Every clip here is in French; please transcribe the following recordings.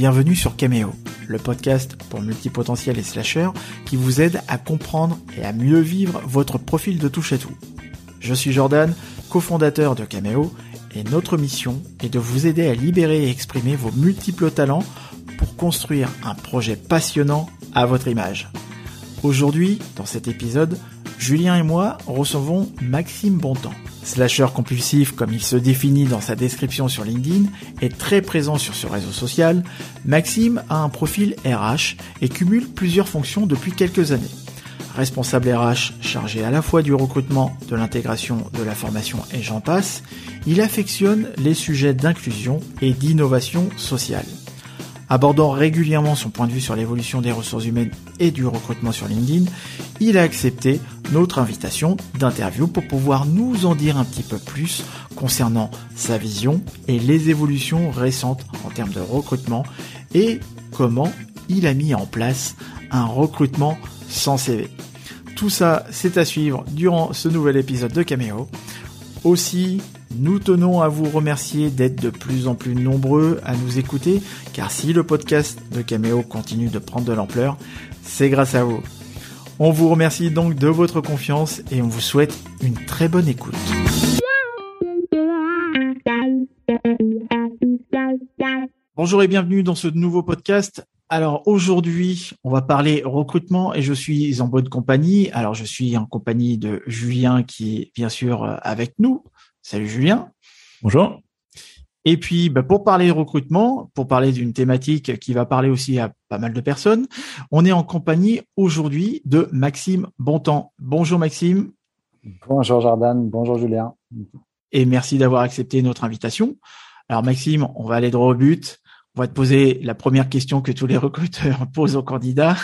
bienvenue sur Cameo, le podcast pour multipotentiels et slashers qui vous aide à comprendre et à mieux vivre votre profil de touche à tout. Je suis Jordan, cofondateur de Cameo, et notre mission est de vous aider à libérer et exprimer vos multiples talents pour construire un projet passionnant à votre image. Aujourd'hui, dans cet épisode, Julien et moi recevons Maxime Bontemps. Slasher compulsif comme il se définit dans sa description sur LinkedIn est très présent sur ce réseau social, Maxime a un profil RH et cumule plusieurs fonctions depuis quelques années. Responsable RH chargé à la fois du recrutement, de l'intégration, de la formation et j'en passe, il affectionne les sujets d'inclusion et d'innovation sociale. Abordant régulièrement son point de vue sur l'évolution des ressources humaines et du recrutement sur LinkedIn, il a accepté notre invitation d'interview pour pouvoir nous en dire un petit peu plus concernant sa vision et les évolutions récentes en termes de recrutement et comment il a mis en place un recrutement sans CV. Tout ça, c'est à suivre durant ce nouvel épisode de Cameo. Aussi, nous tenons à vous remercier d'être de plus en plus nombreux à nous écouter, car si le podcast de Cameo continue de prendre de l'ampleur, c'est grâce à vous. On vous remercie donc de votre confiance et on vous souhaite une très bonne écoute. Bonjour et bienvenue dans ce nouveau podcast. Alors aujourd'hui, on va parler recrutement et je suis en bonne compagnie. Alors je suis en compagnie de Julien qui est bien sûr avec nous. Salut Julien. Bonjour. Et puis, bah, pour parler recrutement, pour parler d'une thématique qui va parler aussi à pas mal de personnes, on est en compagnie aujourd'hui de Maxime Bontemps. Bonjour Maxime. Bonjour Jordan, bonjour Julien. Et merci d'avoir accepté notre invitation. Alors Maxime, on va aller droit au but. On va te poser la première question que tous les recruteurs posent aux candidats.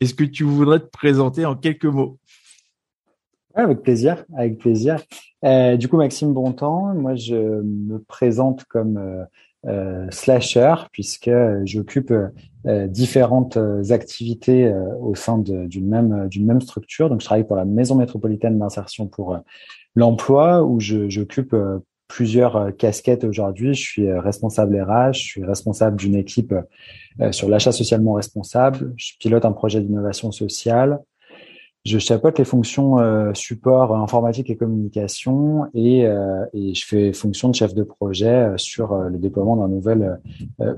Est-ce que tu voudrais te présenter en quelques mots? Avec plaisir, avec plaisir. Euh, du coup, Maxime Bontemps, moi, je me présente comme euh, euh slasher puisque j'occupe euh, différentes activités au sein d'une même d'une même structure. Donc, je travaille pour la Maison métropolitaine d'insertion pour l'emploi, où j'occupe plusieurs casquettes aujourd'hui. Je suis responsable RH, je suis responsable d'une équipe sur l'achat socialement responsable. Je pilote un projet d'innovation sociale. Je chapeaute les fonctions euh, support informatique et communication et, euh, et, je fais fonction de chef de projet euh, sur le déploiement d'un nouvel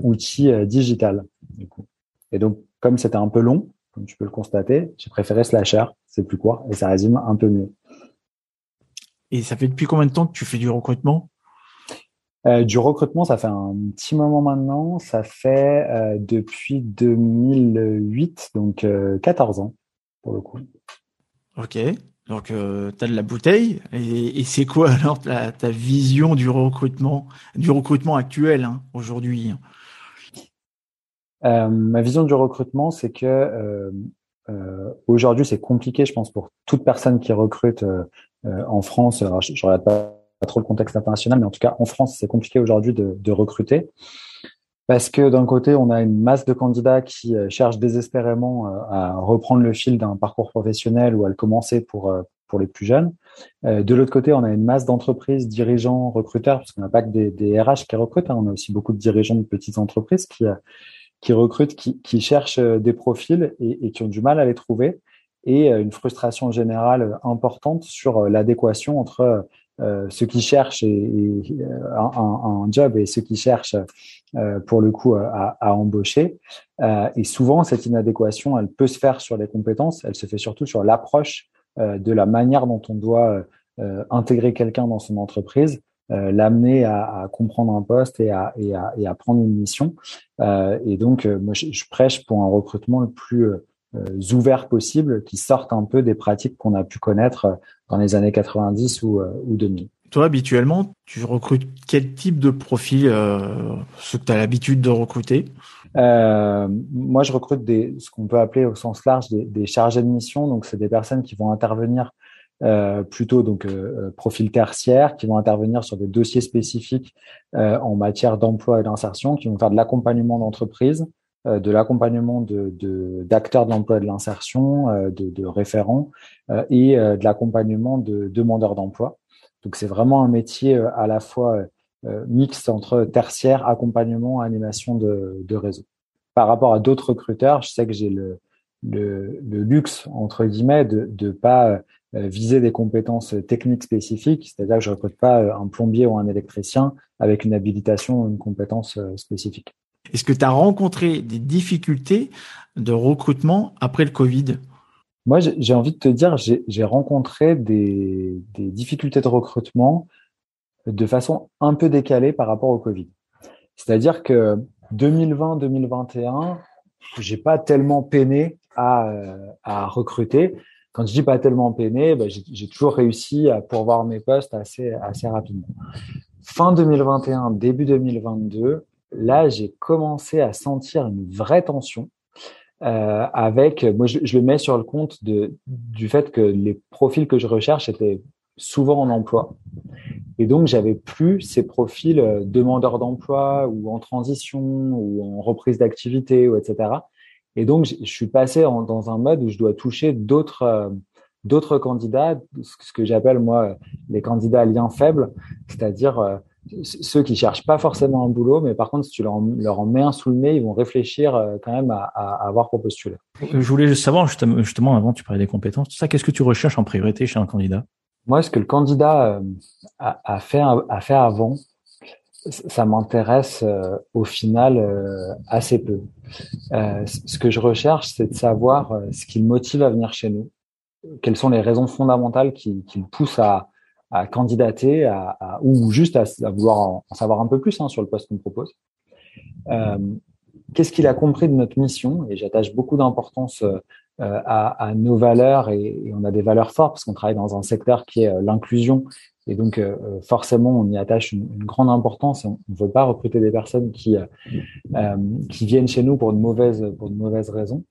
outil digital. Du coup. Et donc, comme c'était un peu long, comme tu peux le constater, j'ai préféré Slasher, c'est plus court et ça résume un peu mieux. Et ça fait depuis combien de temps que tu fais du recrutement? Euh, du recrutement, ça fait un petit moment maintenant. Ça fait euh, depuis 2008, donc euh, 14 ans pour le coup. Ok, donc euh, tu as de la bouteille. Et, c'est quoi alors ta, ta, vision du recrutement, du recrutement actuel hein, aujourd'hui euh, Ma vision du recrutement, c'est que euh, euh aujourd'hui c'est compliqué, je pense, pour toute personne qui recrute euh, en France. Alors, je ne regarde pas, trop le contexte international, mais en tout cas en France, c'est compliqué aujourd'hui de, de recruter parce que d'un côté, on a une masse de candidats qui euh, cherchent désespérément euh, à reprendre le fil d'un parcours professionnel ou à le commencer pour euh, pour les plus jeunes. De l'autre côté, on a une masse d'entreprises, dirigeants, recruteurs, parce qu'on n'a pas que des, des, RH qui recrutent, hein. on a aussi beaucoup de dirigeants de petites entreprises qui qui recrutent, qui, qui cherchent des profils et, et, qui ont du mal à les trouver, et une frustration générale importante sur l'adéquation entre euh, ceux qui cherchent et, un, un, job et ceux qui cherchent euh, pour le coup à, à embaucher. Euh, et souvent, cette inadéquation, elle peut se faire sur les compétences, elle se fait surtout sur l'approche de la manière dont on doit intégrer quelqu'un dans son entreprise. l'amener à, à, comprendre un poste et à, et à, et à prendre une mission. et donc, moi, je, je, prêche pour un recrutement le plus ouvert possible, qui sorte un peu des pratiques qu'on a pu connaître dans les années 90 ou, ou 2000. Toi, habituellement, tu recrutes quel type de profil, euh, ce que tu as l'habitude de recruter? Euh, Moi, je recrute des, ce qu'on peut appeler au sens large des, des chargés de mission. Donc, c'est des personnes qui vont intervenir euh, plutôt donc euh, profil tertiaire, qui vont intervenir sur des dossiers spécifiques euh, en matière d'emploi et d'insertion, qui vont faire de l'accompagnement d'entreprise, euh, de l'accompagnement de d'acteurs de, l'emploi de l'insertion, de, de, référents et de l'accompagnement de demandeurs d'emploi. Donc c'est vraiment un métier euh, à la fois mixte entre tertiaire, accompagnement, animation de, de réseau. Par rapport à d'autres recruteurs, je sais que j'ai le, le, le, luxe entre guillemets de ne pas viser des compétences techniques spécifiques, c'est-à-dire que je recrute pas un plombier ou un électricien avec une habilitation ou une compétence spécifique. Est-ce que tu as rencontré des difficultés de recrutement après le Covid? Moi, j'ai envie de te dire, j'ai rencontré des, difficultés de recrutement de façon un peu décalée par rapport au Covid. C'est-à-dire que 2020-2021, j'ai pas tellement peiné à, recruter. Quand je dis pas tellement peiné, ben j'ai toujours réussi à pourvoir mes postes assez rapidement. Fin 2021, début 2022, là, j'ai commencé à sentir une vraie tension. Euh, avec, moi, je, je, le mets sur le compte de, du fait que les profils que je recherche étaient souvent en emploi. Et donc, j'avais plus ces profils euh, demandeurs d'emploi ou en transition ou en reprise d'activité ou etc. Et donc, je, suis passé en, dans un mode où je dois toucher d'autres euh, d'autres candidats, ce que j'appelle moi les candidats à lien faible, c'est-à-dire euh, ceux qui cherchent pas forcément un boulot, mais par contre, si tu leur, leur en mets un sous le nez, ils vont réfléchir euh, quand même à, à, avoir pour postuler. Je voulais juste savoir, justement, avant, tu parlais des compétences, tout ça, qu'est-ce que tu recherches en priorité chez un candidat? Moi, ce que le candidat euh, a, a, fait, a fait avant, ça m'intéresse euh, au final assez peu. ce que je recherche, c'est de savoir ce qui le motive à venir chez nous, quelles sont les raisons fondamentales qui, qui le poussent à, à candidater à, ou juste à, vouloir en, savoir un peu plus hein, sur le poste qu'on propose. Euh, Qu'est-ce qu'il a compris de notre mission? Et j'attache beaucoup d'importance euh, à, nos valeurs et, on a des valeurs fortes parce qu'on travaille dans un secteur qui est euh, l'inclusion et donc forcément on y attache une, grande importance. On ne veut pas recruter des personnes qui qui viennent chez nous pour de mauvaises pour de mauvaises raisons.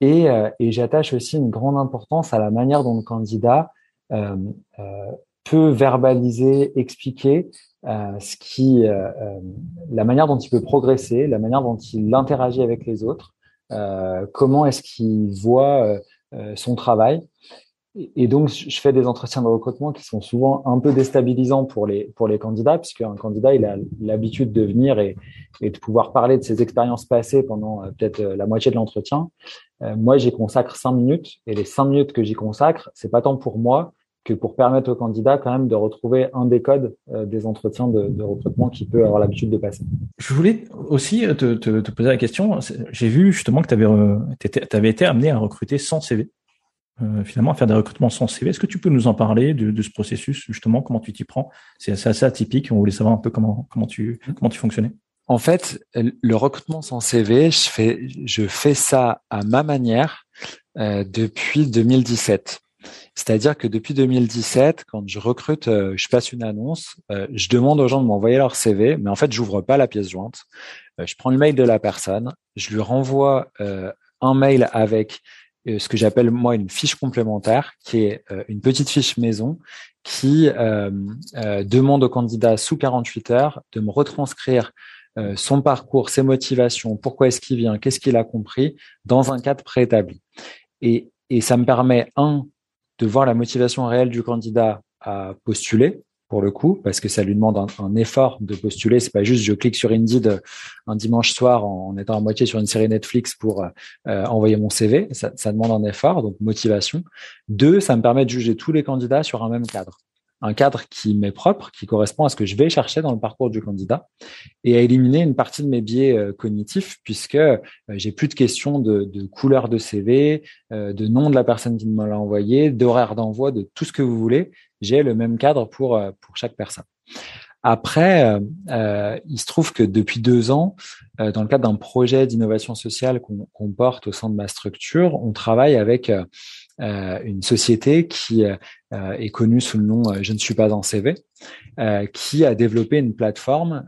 Et, j'attache aussi une grande importance à la manière dont le candidat peut verbaliser, expliquer euh, ce qui, euh, euh, la manière dont il peut progresser, la manière dont il interagit avec les autres, euh, comment est-ce qu'il voit son travail. Et donc, je fais des entretiens de recrutement qui sont souvent un peu déstabilisants pour les pour les candidats, puisque un candidat il a l'habitude de venir et, et de pouvoir parler de ses expériences passées pendant peut-être la moitié de l'entretien. moi, j'y consacre cinq minutes, et les cinq minutes que j'y consacre, c'est pas tant pour moi, que pour permettre au candidat quand même de retrouver un des codes euh, des entretiens de, de, recrutement qu'il peut avoir l'habitude de passer. Je voulais aussi te, te, te poser la question. J'ai vu justement que tu avais, euh, avais, été amené à recruter sans CV. Euh, finalement, à faire des recrutements sans CV. Est-ce que tu peux nous en parler de, de ce processus justement Comment tu t'y prends? C'est assez atypique. On voulait savoir un peu comment comment tu comment tu fonctionnais. En fait, le recrutement sans CV, je fais je fais ça à ma manière euh, depuis 2017. C'est-à-dire que depuis 2017, quand je recrute, euh, je passe une annonce, euh, je demande aux gens de m'envoyer leur CV, mais en fait, j'ouvre pas la pièce jointe. Euh, je prends le mail de la personne, je lui renvoie un mail avec ce que j'appelle moi une fiche complémentaire, qui est une petite fiche maison qui demande au candidat sous 48 heures de me retranscrire son parcours, ses motivations, pourquoi est-ce qu'il vient, qu'est-ce qu'il a compris, dans un cadre préétabli. Et, et ça me permet, un, de voir la motivation réelle du candidat à postuler pour le coup, parce que ça lui demande un, effort de postuler. C'est pas juste je clique sur Indeed un dimanche soir en, étant à moitié sur une série Netflix pour euh, envoyer mon CV. Ça, ça, demande un effort, donc motivation. Deux, ça me permet de juger tous les candidats sur un même cadre un cadre qui m'est propre, qui correspond à ce que je vais chercher dans le parcours du candidat, et à éliminer une partie de mes biais euh, cognitifs, puisque euh, j'ai plus de questions de, couleur de CV, euh, de nom de la personne qui me l'a envoyé, d'horaire d'envoi, de tout ce que vous voulez. J'ai le même cadre pour pour chaque personne. Après, il se trouve que depuis deux ans, dans le cadre d'un projet d'innovation sociale qu'on porte au sein de ma structure, on travaille avec une société qui est connue sous le nom euh, Je ne suis pas en CV, qui a développé une plateforme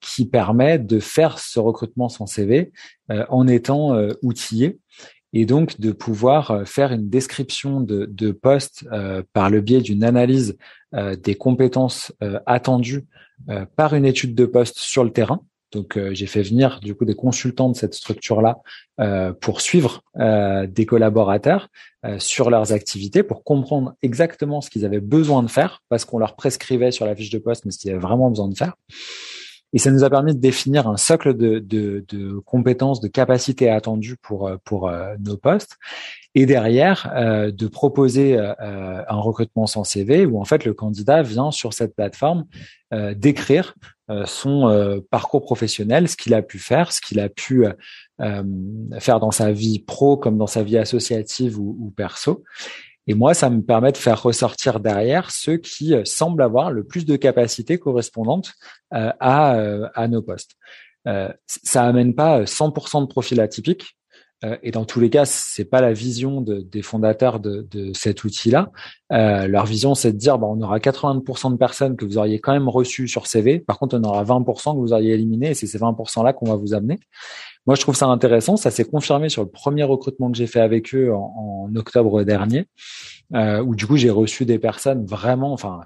qui permet de faire ce recrutement sans CV en étant outillé et donc de pouvoir faire une description de, de poste par le biais d'une analyse des compétences attendues par une étude de poste sur le terrain Donc j'ai fait venir du coup des consultants de cette structure-là pour suivre des collaborateurs sur leurs activités, pour comprendre exactement ce qu'ils avaient besoin de faire, parce qu'on leur prescrivait sur la fiche de poste, mais ce qu'ils avaient vraiment besoin de faire. Et ça nous a permis de définir un socle de, de, de compétences, de capacités attendues pour, pour euh, nos postes. Et derrière, euh, de proposer euh, un recrutement sans CV où en fait le candidat vient sur cette plateforme décrire son parcours professionnel, ce qu'il a pu faire, ce qu'il a pu faire dans sa vie pro comme dans sa vie associative ou, ou perso. Et moi, ça me permet de faire ressortir derrière ceux qui euh, semblent avoir le plus de capacités correspondantes euh, à, euh, à nos postes. ça amène pas 100% de profils atypiques. Et dans tous les cas, c'est pas la vision de, des fondateurs de, de cet outil-là. leur vision, c'est de dire, bah, on aura 80% de personnes que vous auriez quand même reçues sur CV. Par contre, on aura 20% que vous auriez éliminées, et c'est ces 20%-là qu'on va vous amener. Moi, je trouve ça intéressant. Ça s'est confirmé sur le premier recrutement que j'ai fait avec eux en, octobre dernier, euh, où du coup j'ai reçu des personnes vraiment, enfin.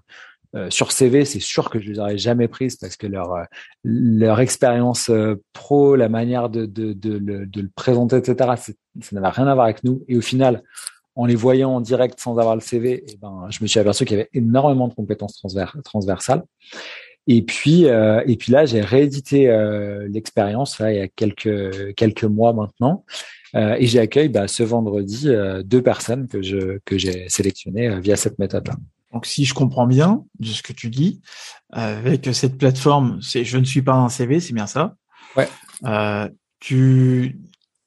Euh, sur CV, c'est sûr que je les aurais jamais prises parce que leur euh, leur expérience pro, la manière de, de, de, le, de le présenter, etc., ça n'avait rien à voir avec nous. Et au final, en les voyant en direct sans avoir le CV, eh ben, je me suis aperçu qu'il y avait énormément de compétences transversales. Et puis, euh, et puis là, j'ai réédité euh, l'expérience il y a quelques quelques mois maintenant, euh, et j'accueille bah, ce vendredi deux personnes que je que j'ai sélectionnées via cette méthode-là. Donc, si je comprends bien de ce que tu dis, avec cette plateforme, c'est je ne suis pas un CV, c'est bien ça. Ouais. tu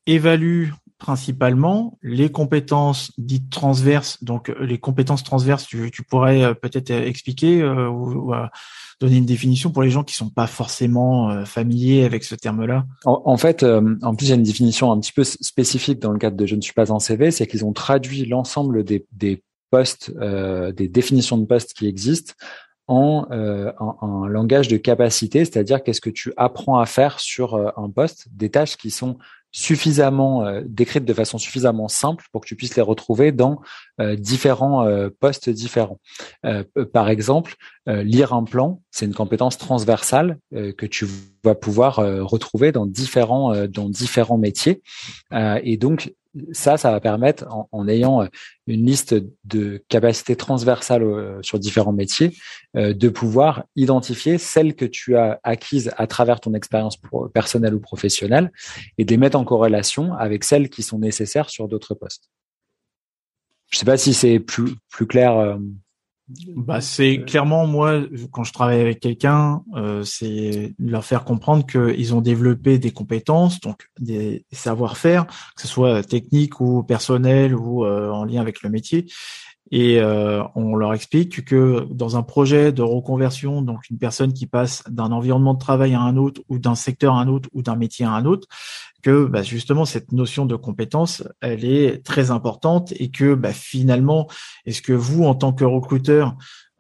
évalues principalement les compétences dites transverses. Donc, les compétences transverses, tu, tu pourrais peut-être expliquer ou, donner une définition pour les gens qui sont pas forcément euh, familiers avec ce terme-là en, fait, euh, en plus, il y a une définition un petit peu spécifique dans le cadre de Je ne suis pas un CV, c'est qu'ils ont traduit l'ensemble des, des postes, euh, des définitions de postes qui existent en, en, langage de capacité, c'est-à-dire qu'est-ce que tu apprends à faire sur un poste, des tâches qui sont suffisamment euh, décrites de façon suffisamment simple pour que tu puisses les retrouver dans euh, différents euh, postes différents. par exemple, lire un plan, c'est une compétence transversale que tu vas pouvoir retrouver dans différents dans différents métiers. et donc ça, ça va permettre, en, ayant euh, une liste de capacités transversales euh, sur différents métiers, euh, de pouvoir identifier celles que tu as acquises à travers ton expérience personnelle ou professionnelle et de les mettre en corrélation avec celles qui sont nécessaires sur d'autres postes. Je ne sais pas si c'est plus, plus clair. Bah, c'est clairement moi quand je travaille avec quelqu'un, euh, c'est leur faire comprendre qu'ils ont développé des compétences, donc des savoir-faire, que ce soit technique ou personnel ou euh, en lien avec le métier, et euh, on leur explique que dans un projet de reconversion, donc une personne qui passe d'un environnement de travail à un autre, ou d'un secteur à un autre, ou d'un métier à un autre, que bah, justement cette notion de compétence, elle est très importante et que bah, finalement, est-ce que vous, en tant que recruteur,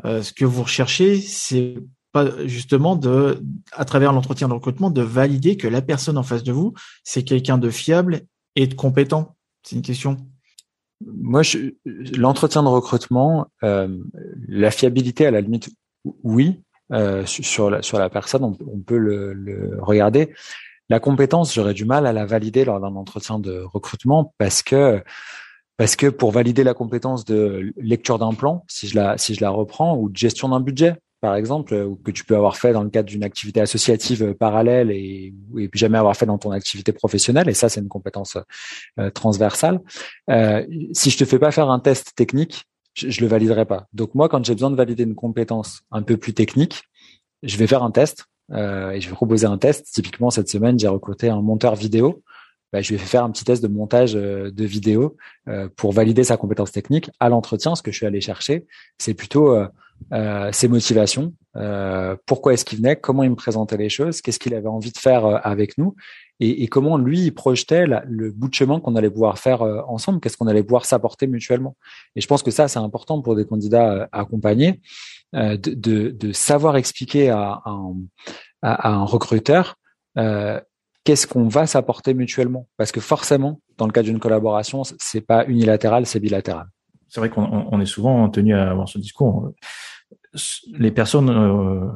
euh, ce que vous recherchez, c'est pas justement de, à travers l'entretien de recrutement, de valider que la personne en face de vous, c'est quelqu'un de fiable et de compétent? C'est une question moi, l'entretien de recrutement, euh, la fiabilité à la limite, oui, euh, sur la sur la personne, on, peut le, regarder. La compétence, j'aurais du mal à la valider lors d'un entretien de recrutement parce que parce que pour valider la compétence de lecture d'un plan, si je la si je la reprends, ou de gestion d'un budget, par exemple, euh, ou que tu peux avoir fait dans le cadre d'une activité associative euh, parallèle et, jamais avoir fait dans ton activité professionnelle. Et ça, c'est une compétence euh, transversale. Si je te fais pas faire un test technique, je, je le validerai pas. Donc moi, quand j'ai besoin de valider une compétence un peu plus technique, je vais faire un test et je vais proposer un test. Typiquement, cette semaine, j'ai recruté un monteur vidéo. Bah, je vais faire un petit test de montage de vidéo pour valider sa compétence technique. À l'entretien, ce que je suis allé chercher, c'est plutôt euh, ses motivations, euh, pourquoi est-ce qu'il venait, comment il me présentait les choses, qu'est-ce qu'il avait envie de faire euh, avec nous, et, et, comment lui projetait le bout de chemin qu'on allait pouvoir faire euh, ensemble, qu'est-ce qu'on allait pouvoir s'apporter mutuellement. Et je pense que ça c'est important pour des candidats accompagnés de, de, de, savoir expliquer à, un, à, un recruteur qu'est-ce qu'on va s'apporter mutuellement, parce que forcément dans le cas d'une collaboration c'est pas unilatéral, c'est bilatéral. C'est vrai qu'on est souvent tenu à avoir ce discours. Les personnes euh,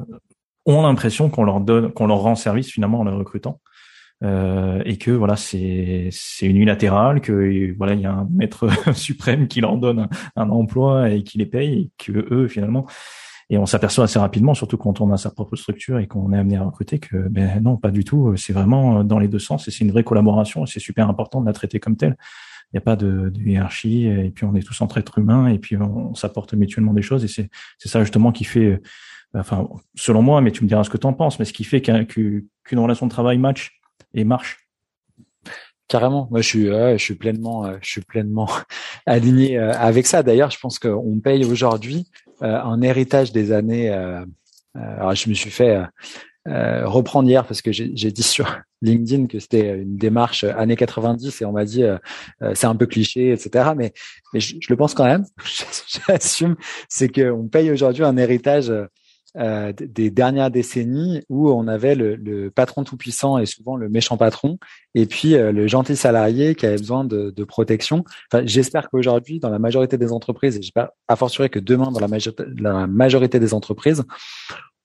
ont l'impression qu'on leur donne, qu'on leur rend service finalement en les recrutant. Euh, et que voilà c'est c'est unilatéral que voilà il y a un maître suprême qui leur donne un, emploi et qui les paye et que eux finalement et on s'aperçoit assez rapidement surtout quand on a sa propre structure et qu'on est amené à recruter que ben non pas du tout. C'est vraiment dans les deux sens et c'est une vraie collaboration et c'est super important de la traiter comme telle n'y a pas de, de, hiérarchie et puis on est tous entre êtres humains et puis on, s'apporte mutuellement des choses et c'est ça justement qui fait enfin selon moi mais tu me diras ce que tu en penses mais ce qui fait qu'une relation de travail match et marche. Carrément, moi je suis, je suis pleinement, euh, je suis pleinement aligné euh, avec ça. D'ailleurs, je pense qu'on paye aujourd'hui euh, un héritage des années. alors je me suis fait reprendre hier parce que j'ai dit sur LinkedIn que c'était une démarche années 90 et on m'a dit c'est un peu cliché, etc. Mais, mais je, je le pense quand même. J'assume, c'est qu'on paye aujourd'hui un héritage euh, des dernières décennies où on avait le, le patron tout puissant et souvent le méchant patron, et puis euh, le gentil salarié qui avait besoin de, de protection. Enfin, j'espère qu'aujourd'hui, dans la majorité des entreprises, et j'espère à fortiori que demain, dans la, la majorité des entreprises,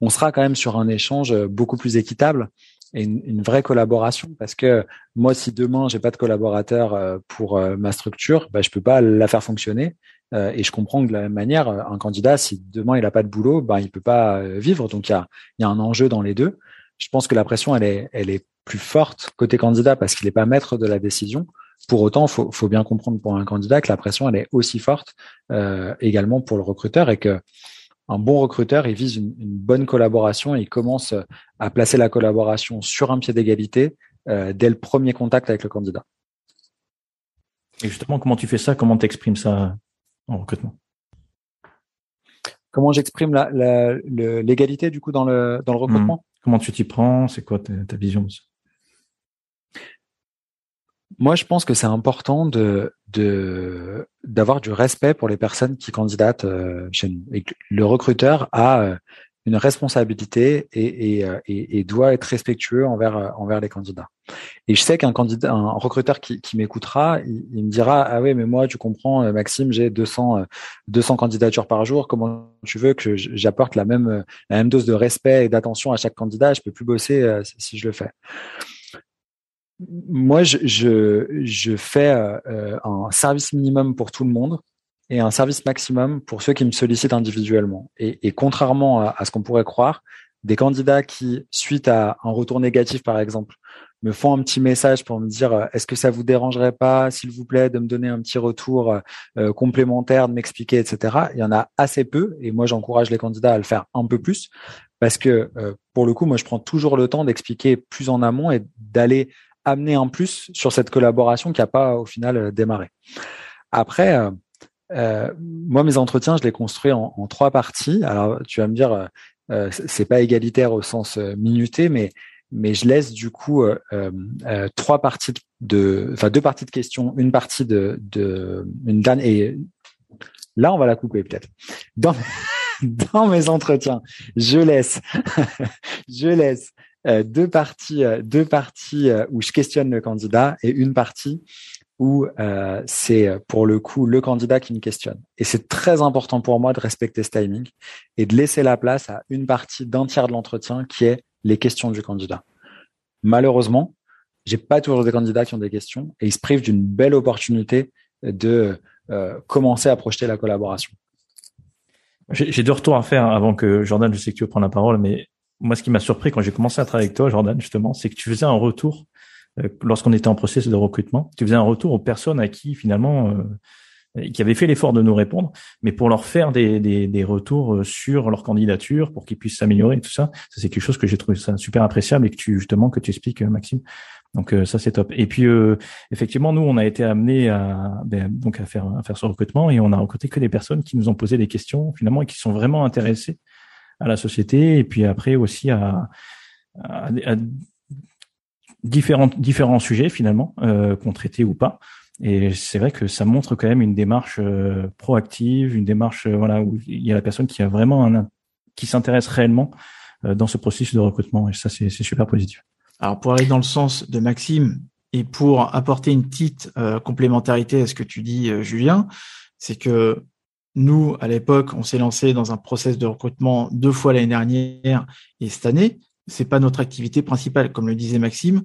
on sera quand même sur un échange beaucoup plus équitable et une, vraie collaboration parce que moi si demain j'ai pas de collaborateur euh, pour ma structure bah, je peux pas la faire fonctionner euh, et je comprends que de la même manière, un candidat, si demain il n'a pas de boulot, ben il peut pas euh, vivre. Donc il y a, y a un enjeu dans les deux. Je pense que la pression, elle est, elle est plus forte côté candidat parce qu'il n'est pas maître de la décision. Pour autant, faut, faut bien comprendre pour un candidat que la pression, elle est aussi forte euh, également pour le recruteur et que un bon recruteur, il vise une, une, bonne collaboration et il commence à placer la collaboration sur un pied d'égalité euh, dès le premier contact avec le candidat. Et justement, comment tu fais ça? Comment tu exprimes ça en recrutement? Comment j'exprime l'égalité du coup dans le, dans le recrutement? Hmm. Comment tu t'y prends? C'est quoi ta, vision Moi, je pense que c'est important de d'avoir du respect pour les personnes qui candidatent euh, chez nous. Et le recruteur a euh, une responsabilité et, et, euh, et, et, doit être respectueux envers envers les candidats. Et je sais qu'un candidat, un recruteur qui, qui m'écoutera, il, me dira ah oui mais moi tu comprends Maxime j'ai 200 200 candidatures par jour comment tu veux que j'apporte la même la même dose de respect et d'attention à chaque candidat? Je peux plus bosser si je le fais. Moi je je, je fais un service minimum pour tout le monde et un service maximum pour ceux qui me sollicitent individuellement. Et, et contrairement à, ce qu'on pourrait croire, des candidats qui, suite à un retour négatif par exemple, me font un petit message pour me dire euh, est-ce que ça vous dérangerait pas, s'il vous plaît, de me donner un petit retour euh, complémentaire, de m'expliquer, etc. Il y en a assez peu, et moi j'encourage les candidats à le faire un peu plus, parce que euh, pour le coup, moi je prends toujours le temps d'expliquer plus en amont et d'aller amener un plus sur cette collaboration qui n'a pas au final démarré. Après, euh, moi, mes entretiens, je les construis en, en, trois parties. Alors, tu vas me dire, euh, euh c'est pas égalitaire au sens euh, minuté, mais mais je laisse du coup euh, trois parties de, enfin deux parties de questions, une partie de, de une dernière. Et là, on va la couper peut-être. Dans dans mes entretiens, je laisse, je laisse deux parties, deux parties où je questionne le candidat et une partie où euh, c'est euh, pour le coup le candidat qui me questionne. Et c'est très important pour moi de respecter ce timing et de laisser la place à une partie d'un tiers de l'entretien qui est les questions du candidat. Malheureusement, j'ai pas toujours des candidats qui ont des questions et ils se privent d'une belle opportunité de euh, commencer à projeter la collaboration. J'ai deux retours à faire avant que Jordan, je sais que tu veux prendre la parole, mais moi, ce qui m'a surpris quand j'ai commencé à travailler avec toi, Jordan, justement, c'est que tu faisais un retour euh, lorsqu'on était en processus de recrutement, tu faisais un retour aux personnes à qui finalement euh, qui avaient fait l'effort de nous répondre, mais pour leur faire des, des, des retours euh, sur leur candidature, pour qu'ils puissent s'améliorer et tout ça, ça c'est quelque chose que j'ai trouvé ça super appréciable et que tu justement que tu expliques Maxime. Donc ça c'est top. Et puis effectivement nous on a été amenés à ben, donc à faire à faire ce recrutement et on a recruté que des personnes qui nous ont posé des questions finalement et qui sont vraiment intéressées à la société et puis après aussi à, à, à différents différents sujets finalement euh, qu'on traitait ou pas. Et c'est vrai que ça montre quand même une démarche euh, proactive, une démarche euh, voilà où il y a la personne qui a vraiment un qui s'intéresse réellement euh, dans ce processus de recrutement. Et ça c'est super positif. Alors pour aller dans le sens de Maxime et pour apporter une petite complémentarité à ce que tu dis Julien, c'est que nous, à l'époque, on s'est lancé dans un process de recrutement deux fois l'année dernière et cette année, c'est pas notre activité principale. Comme le disait Maxime,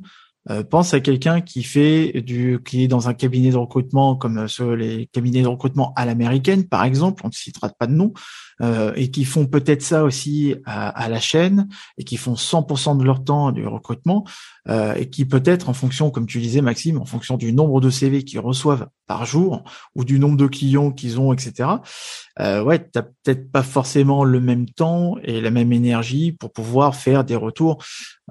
euh, pense à quelqu'un qui fait du, qui est dans un cabinet de recrutement comme euh, les cabinets de recrutement à l'américaine, par exemple, on ne citera pas de nom, euh, et qui font peut-être ça aussi à, à, la chaîne et qui font 100% de leur temps du recrutement euh, et qui peut-être en fonction, comme tu disais Maxime, en fonction du nombre de CV qu'ils reçoivent par jour ou du nombre de clients qu'ils ont, etc. Euh, ouais, t'as peut-être pas forcément le même temps et la même énergie pour pouvoir faire des retours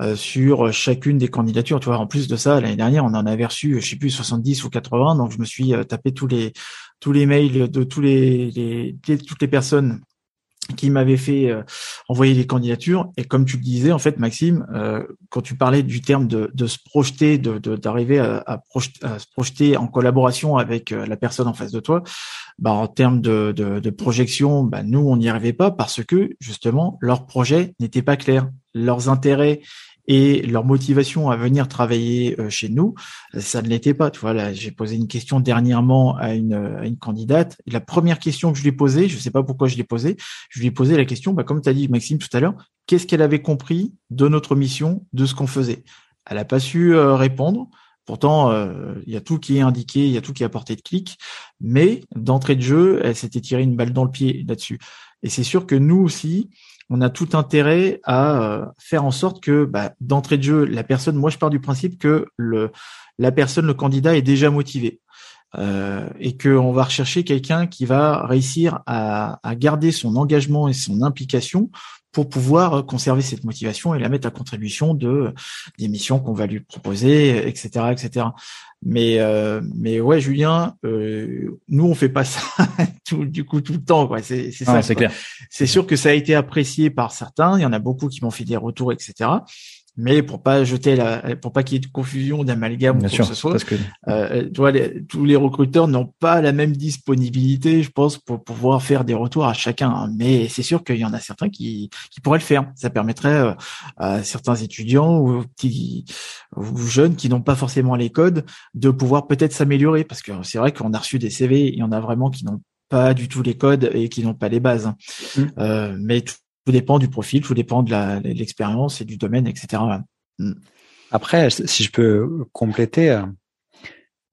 euh, sur chacune des candidatures. Tu vois, en plus de ça, l'année dernière, on en avait reçu, je sais plus, 70 ou 80, donc je me suis euh, tapé tous les tous les mails de tous les, les toutes les personnes qui m'avait fait euh, envoyer les candidatures. Et comme tu le disais, en fait, Maxime, euh, quand tu parlais du terme de, de se projeter, d'arriver de, à, à, à, se projeter en collaboration avec euh, la personne en face de toi, bah, en termes de, de projection, bah, nous, on n'y arrivait pas parce que justement, leur projet n'était pas clair. Leurs intérêts et leur motivation à venir travailler euh, chez nous, ça ne l'était pas. Tu vois, là, j'ai posé une question dernièrement à une, à une candidate. La première question que je lui ai posée, je ne sais pas pourquoi je l'ai posée, je lui ai posé la question, bah, comme tu as dit Maxime tout à l'heure, qu'est-ce qu'elle avait compris de notre mission, de ce qu'on faisait? Elle n'a pas su euh, répondre. Pourtant, euh, il y a tout qui est indiqué, il y a tout qui est à portée de clic, mais d'entrée de jeu, elle s'était tirée une balle dans le pied là-dessus. Et c'est sûr que nous aussi, on a tout intérêt à euh, faire en sorte que bah, d'entrée de jeu, la personne, moi je pars du principe que le, la personne, le candidat est déjà motivé. Euh, et qu'on va rechercher quelqu'un qui va réussir à, à, garder son engagement et son implication pour pouvoir conserver cette motivation et la mettre à contribution de des missions qu'on va lui proposer, etc., etc. Mais euh, mais ouais, Julien, euh, nous on fait pas ça tout, du coup tout le temps, quoi. C'est c'est ça. c'est clair. C'est sûr que ça a été apprécié par certains. Il y en a beaucoup qui m'ont fait des retours, etc mais pour pas jeter la, pour pas qu'il y ait de confusion, d'amalgame ou quoi que ce soit, parce que euh, tu vois, tous les recruteurs n'ont pas la même disponibilité, je pense, pour pouvoir faire des retours à chacun. Mais c'est sûr qu'il y en a certains qui, qui pourraient le faire. Ça permettrait euh, à certains étudiants ou petits ou jeunes qui n'ont pas forcément les codes de pouvoir peut-être s'améliorer, parce que c'est vrai qu'on a reçu des CV, il y en a vraiment qui n'ont pas du tout les codes et qui n'ont pas les bases. Mmh. Euh, mais tout dépend du profil, tout dépend de l'expérience et du domaine, etc. Mm. Après, si je peux compléter, euh,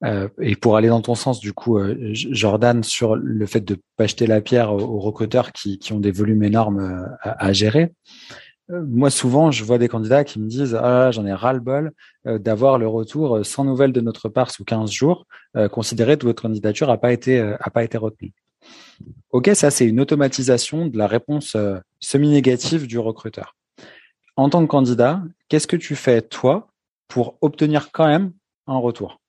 euh, et pour aller dans ton sens, du coup, euh, Jordan, sur le fait de pas jeter la pierre aux, recruteurs qui, qui, ont des volumes énormes à, gérer. Moi, souvent, je vois des candidats qui me disent ah j'en ai ras le bol d'avoir le retour sans nouvelles de notre part sous 15 jours, considéré que votre candidature a pas été pas été retenue. Ok, ça c'est une automatisation de la réponse euh, semi-négative du recruteur. En tant que candidat, qu'est-ce que tu fais toi pour obtenir quand même un retour?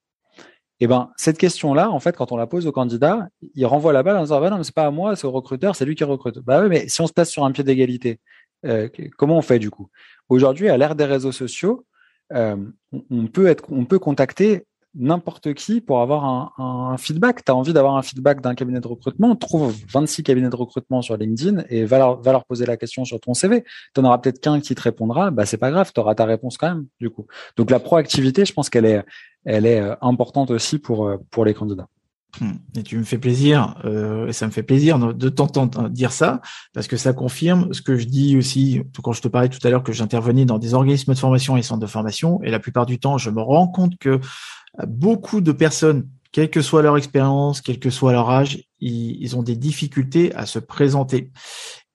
Eh ben, cette question-là, en fait, quand on la pose au candidat, il renvoie la balle en disant bah non, mais c'est pas à moi, c'est au recruteur, c'est lui qui recrute. Bah oui, mais si on se place sur un pied d'égalité, euh, comment on fait du coup? Aujourd'hui, à l'ère des réseaux sociaux, euh, on peut être, on peut contacter n'importe qui pour avoir un, feedback. Tu as envie d'avoir un feedback d'un cabinet de recrutement, trouve 26 cabinets de recrutement sur LinkedIn et va leur, poser la question sur ton CV. Tu auras peut-être qu'un qui te répondra, bah c'est pas grave, tu auras ta réponse quand même du coup. Donc la proactivité, je pense qu'elle est elle est euh, importante aussi pour euh, pour les candidats. Hmm. Et tu me fais plaisir, euh, et ça me fait plaisir de t'entendre dire ça, parce que ça confirme ce que je dis aussi quand je te parlais tout à l'heure que j'intervenais dans des organismes de formation et centres de formation, et la plupart du temps, je me rends compte que beaucoup de personnes, quelle que soit leur expérience, quel que soit leur âge, ils, ont des difficultés à se présenter.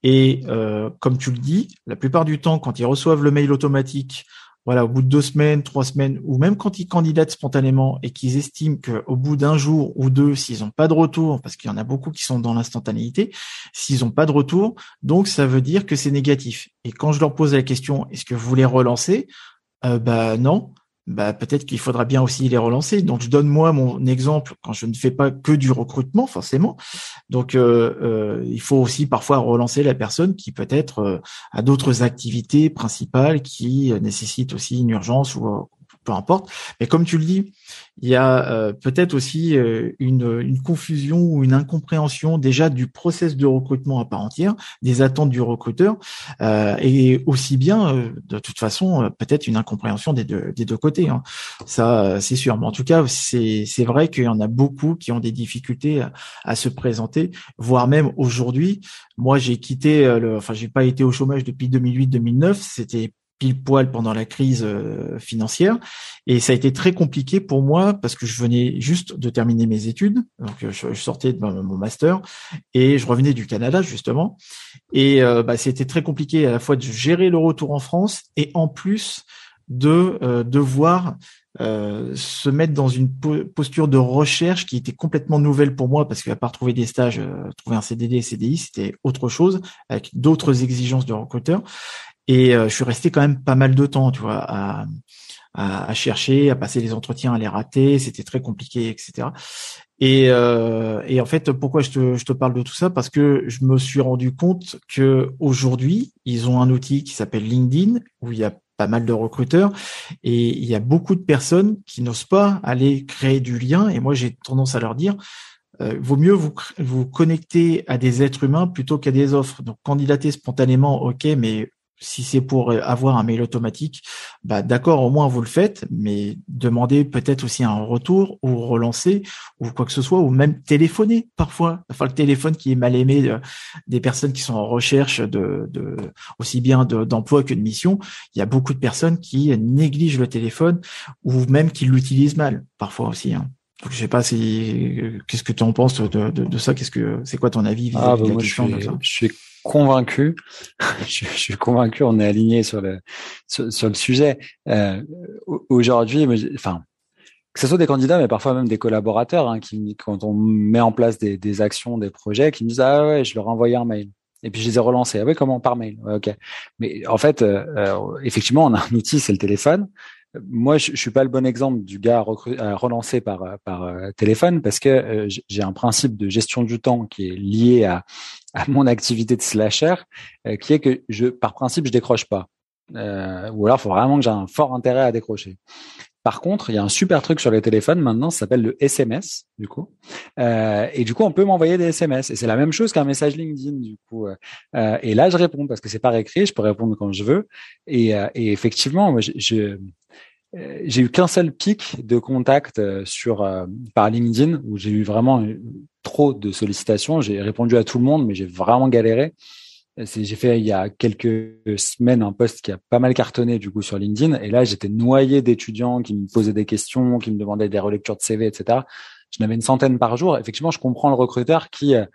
Et euh, comme tu le dis, la plupart du temps, quand ils reçoivent le mail automatique, voilà, au bout de deux semaines, trois semaines, ou même quand ils candidatent spontanément et qu'ils estiment qu'au bout d'un jour ou deux, s'ils n'ont pas de retour, parce qu'il y en a beaucoup qui sont dans l'instantanéité, s'ils n'ont pas de retour, donc ça veut dire que c'est négatif. Et quand je leur pose la question, est-ce que vous voulez relancer? Euh, Bah non bah, peut-être qu'il faudra bien aussi les relancer. Donc, je donne moi mon exemple quand je ne fais pas que du recrutement, forcément. Donc, euh, euh, il faut aussi parfois relancer la personne qui peut-être euh, a d'autres activités principales qui nécessitent aussi une urgence ou peu importe. Mais comme tu le dis, il y a euh, peut-être aussi euh, une, une, confusion ou une incompréhension déjà du process de recrutement à part entière, des attentes du recruteur, euh, et aussi bien, de toute façon, peut-être une incompréhension des deux, des deux côtés. Hein. Ça, c'est sûr. Mais en tout cas, c'est vrai qu'il y en a beaucoup qui ont des difficultés à, à se présenter, voire même aujourd'hui. Moi, j'ai quitté, le, enfin, j'ai pas été au chômage depuis 2008-2009. C'était pile poil pendant la crise euh, financière. Et ça a été très compliqué pour moi parce que je venais juste de terminer mes études. Donc euh, je, sortais de mon master et je revenais du Canada justement. Et euh, bah, c'était très compliqué à la fois de gérer le retour en France et en plus de devoir se mettre dans une posture de recherche qui était complètement nouvelle pour moi parce qu'à part trouver des stages, trouver un CDD, CDI, c'était autre chose avec d'autres exigences de recruteur. Et euh, je suis resté quand même pas mal de temps, tu vois, à, à, chercher, à passer les entretiens, à les rater. C'était très compliqué, etc. Et, euh, et en fait, pourquoi je te, je te parle de tout ça? Parce que je me suis rendu compte que aujourd'hui, ils ont un outil qui s'appelle LinkedIn, où il y a pas mal de recruteurs et il y a beaucoup de personnes qui n'osent pas aller créer du lien. Et moi, j'ai tendance à leur dire, euh, vaut mieux vous, vous connecter à des êtres humains plutôt qu'à des offres. Donc, candidater spontanément, ok, mais si c'est pour euh, avoir un mail automatique, bah d'accord, au moins vous le faites, mais demandez peut-être aussi un retour ou relancer ou quoi que ce soit, ou même téléphoner parfois. Enfin, le téléphone qui est mal aimé euh, des personnes qui sont en recherche de, de aussi bien d'emploi que de mission. Il y a beaucoup de personnes qui négligent le téléphone ou même qui l'utilisent mal parfois aussi. Hein. Donc, je sais pas si qu'est-ce que tu en penses de, de, ça? Qu'est-ce que c'est quoi ton avis ah, bah, je suis, je suis convaincu. je, suis convaincu. On est aligné sur le sur, le sujet. Euh, Aujourd'hui, enfin, que ce soit des candidats, mais parfois même des collaborateurs, hein, qui quand on met en place des, des, actions, des projets, qui me disent ah ouais, je leur ai un mail. Et puis je les ai relancés. Ah oui, comment? Par mail Ok. Mais en fait, euh, euh, effectivement, on a un outil, c'est le téléphone. Moi, je, je suis pas le bon exemple du gars relancé par par euh, téléphone parce que euh, j'ai un principe de gestion du temps qui est lié à à mon activité de slasher, euh, qui est que je, par principe, je décroche pas. Euh, ou alors, il faut vraiment que j'ai un fort intérêt à décrocher. Par contre, il y a un super truc sur les téléphones maintenant, ça s'appelle le SMS, du coup. Euh, et du coup, on peut m'envoyer des SMS. Et c'est la même chose qu'un message LinkedIn, du coup. Euh, et là, je réponds parce que c'est pas écrit, je peux répondre quand je veux. Et, euh, et effectivement, je, je euh, j'ai eu qu'un seul pic de contact euh, sur euh, par LinkedIn où j'ai eu vraiment trop de sollicitations. J'ai répondu à tout le monde, mais j'ai vraiment galéré. J'ai fait il y a quelques semaines un post qui a pas mal cartonné du coup sur LinkedIn et là j'étais noyé d'étudiants qui me posaient des questions, qui me demandaient des relectures de CV, etc. Je n'avais une centaine par jour. Effectivement, je comprends le recruteur qui euh,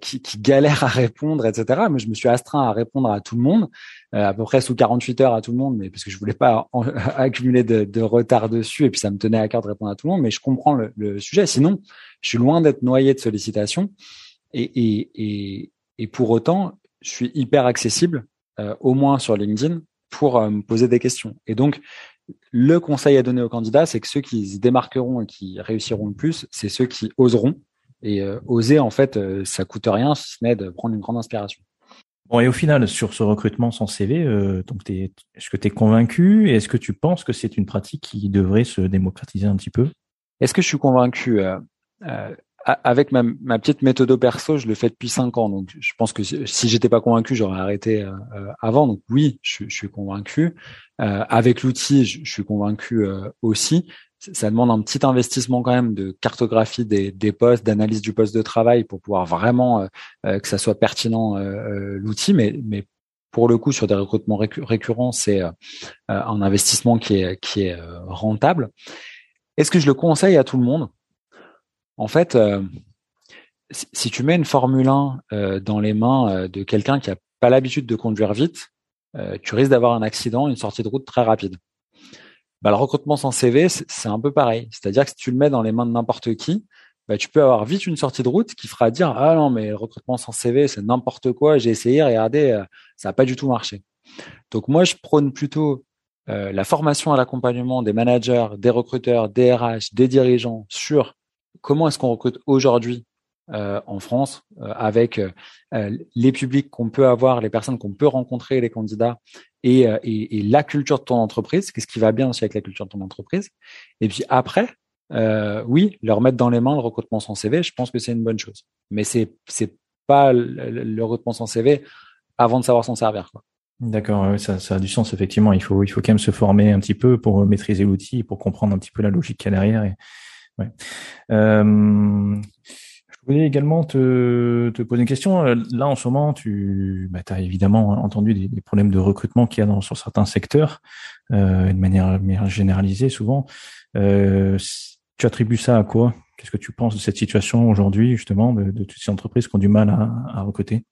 qui, qui galèrent à répondre, etc. Mais je me suis astreint à répondre à tout le monde, euh, à peu près sous 48 heures à tout le monde, mais parce que je voulais pas accumuler de, de, retard dessus, et puis ça me tenait à cœur de répondre à tout le monde. Mais je comprends le, le sujet. Sinon, je suis loin d'être noyé de sollicitations, et, et, et, et, pour autant, je suis hyper accessible, euh, au moins sur LinkedIn, pour me poser des questions. Et donc, le conseil à donner aux candidats, c'est que ceux qui se démarqueront et qui réussiront le plus, c'est ceux qui oseront et euh, oser, en fait, euh, ça coûte rien, si ce n'est de prendre une grande inspiration. Bon, et au final, sur ce recrutement sans CV, euh, donc est-ce que tu es convaincu et est-ce que tu penses que c'est une pratique qui devrait se démocratiser un petit peu? Est-ce que je suis convaincu euh, Avec ma, ma, petite méthode perso, je le fais depuis cinq ans. Donc, je pense que si j'étais pas convaincu, j'aurais arrêté avant. Donc, oui, je, je suis convaincu. avec l'outil, je, je, suis convaincu aussi ça demande un petit investissement quand même de cartographie des, des postes, d'analyse du poste de travail pour pouvoir vraiment euh, euh, que ça soit pertinent euh, l'outil. Mais, mais pour le coup, sur des recrutements récurrents, c'est un investissement qui est, qui est rentable. Est-ce que je le conseille à tout le monde? En fait, si tu mets une Formule 1 dans les mains de quelqu'un qui a pas l'habitude de conduire vite, tu risques d'avoir un accident, une sortie de route très rapide bah, le recrutement sans CV, c'est un peu pareil. C'est-à-dire que si tu le mets dans les mains de n'importe qui, bah, tu peux avoir vite une sortie de route qui fera dire ah non mais le recrutement sans CV c'est n'importe quoi. J'ai essayé, regardez, euh, ça n'a pas du tout marché. Donc moi je prône plutôt euh, la formation à l'accompagnement des managers, des recruteurs, des RH, des dirigeants sur comment est-ce qu'on recrute aujourd'hui en France avec les publics qu'on peut avoir, les personnes qu'on peut rencontrer, les candidats et, et, et, la culture de ton entreprise, qu'est-ce qui va bien aussi avec la culture de ton entreprise. Et puis après, euh, oui, leur mettre dans les mains le recrutement sans CV, je pense que c'est une bonne chose. Mais c'est c'est pas le, recrutement sans CV avant de savoir s'en servir. D'accord, ça, ça a du sens effectivement. Il faut il faut quand même se former un petit peu pour maîtriser l'outil, pour comprendre un petit peu la logique qu'il y a derrière. Et, ouais. Euh, je voulais également te, te, poser une question. Là, en ce moment, tu bah, as évidemment entendu des, problèmes de recrutement qu'il y a dans, sur certains secteurs, euh, de manière, généralisée souvent. Euh, tu attribues ça à quoi? Qu'est-ce que tu penses de cette situation aujourd'hui, justement, de, toutes ces entreprises qui ont du mal à, recruter?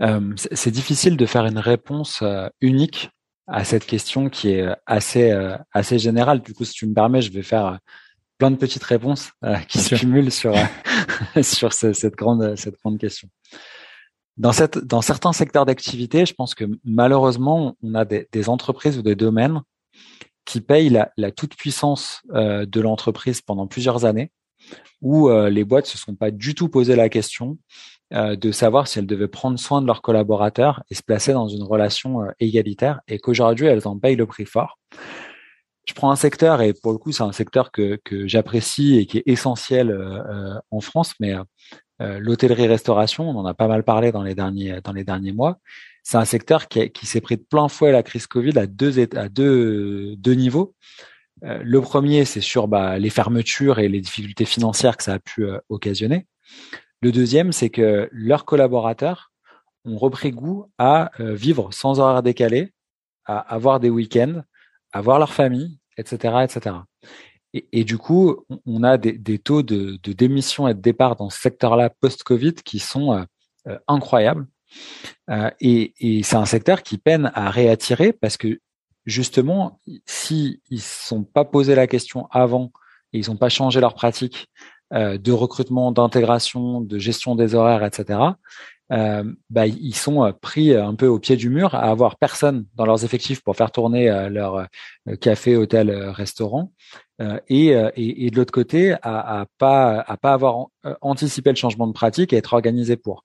Euh, C'est difficile de faire une réponse euh, unique à cette question qui est assez euh, assez générale. Du coup, si tu me permets, je vais faire plein de petites réponses qui se cumulent sur sur cette grande cette grande question. Dans cette dans certains secteurs d'activité, je pense que malheureusement, on a des, des entreprises ou des domaines qui paye la, la toute puissance euh, de l'entreprise pendant plusieurs années, où euh, les boîtes se sont pas du tout posé la question euh, de savoir si elles devaient prendre soin de leurs collaborateurs et se placer dans une relation égalitaire, et qu'aujourd'hui elles en payent le prix fort. Je prends un secteur et pour le coup c'est un secteur que, que j'apprécie et qui est essentiel en France, mais l'hôtellerie-restauration, on en a pas mal parlé dans les derniers dans les derniers mois c'est un secteur qui, qui s'est pris de plein fouet la crise Covid à deux, à deux, deux niveaux. Euh, le premier, c'est sur bah, les fermetures et les difficultés financières que ça a pu euh, occasionner. Le deuxième, c'est que leurs collaborateurs ont repris goût à euh, vivre sans horaire décalé, à avoir des week-ends, à voir leur famille, etc., etc. Et, et du coup, on a des, taux de, démission et de départ dans ce secteur-là post-Covid qui sont incroyables. Euh, et, c'est un secteur qui peine à réattirer parce que justement, si ils sont pas posé la question avant et ils n'ont pas changé leur pratique euh, de recrutement, d'intégration, de gestion des horaires, etc., euh, bah, ils sont euh, pris un peu au pied du mur à avoir personne dans leurs effectifs pour faire tourner euh, leur café, hôtel, restaurant, et, de l'autre côté à, à pas à pas avoir anticipé le changement de pratique et être organisé pour.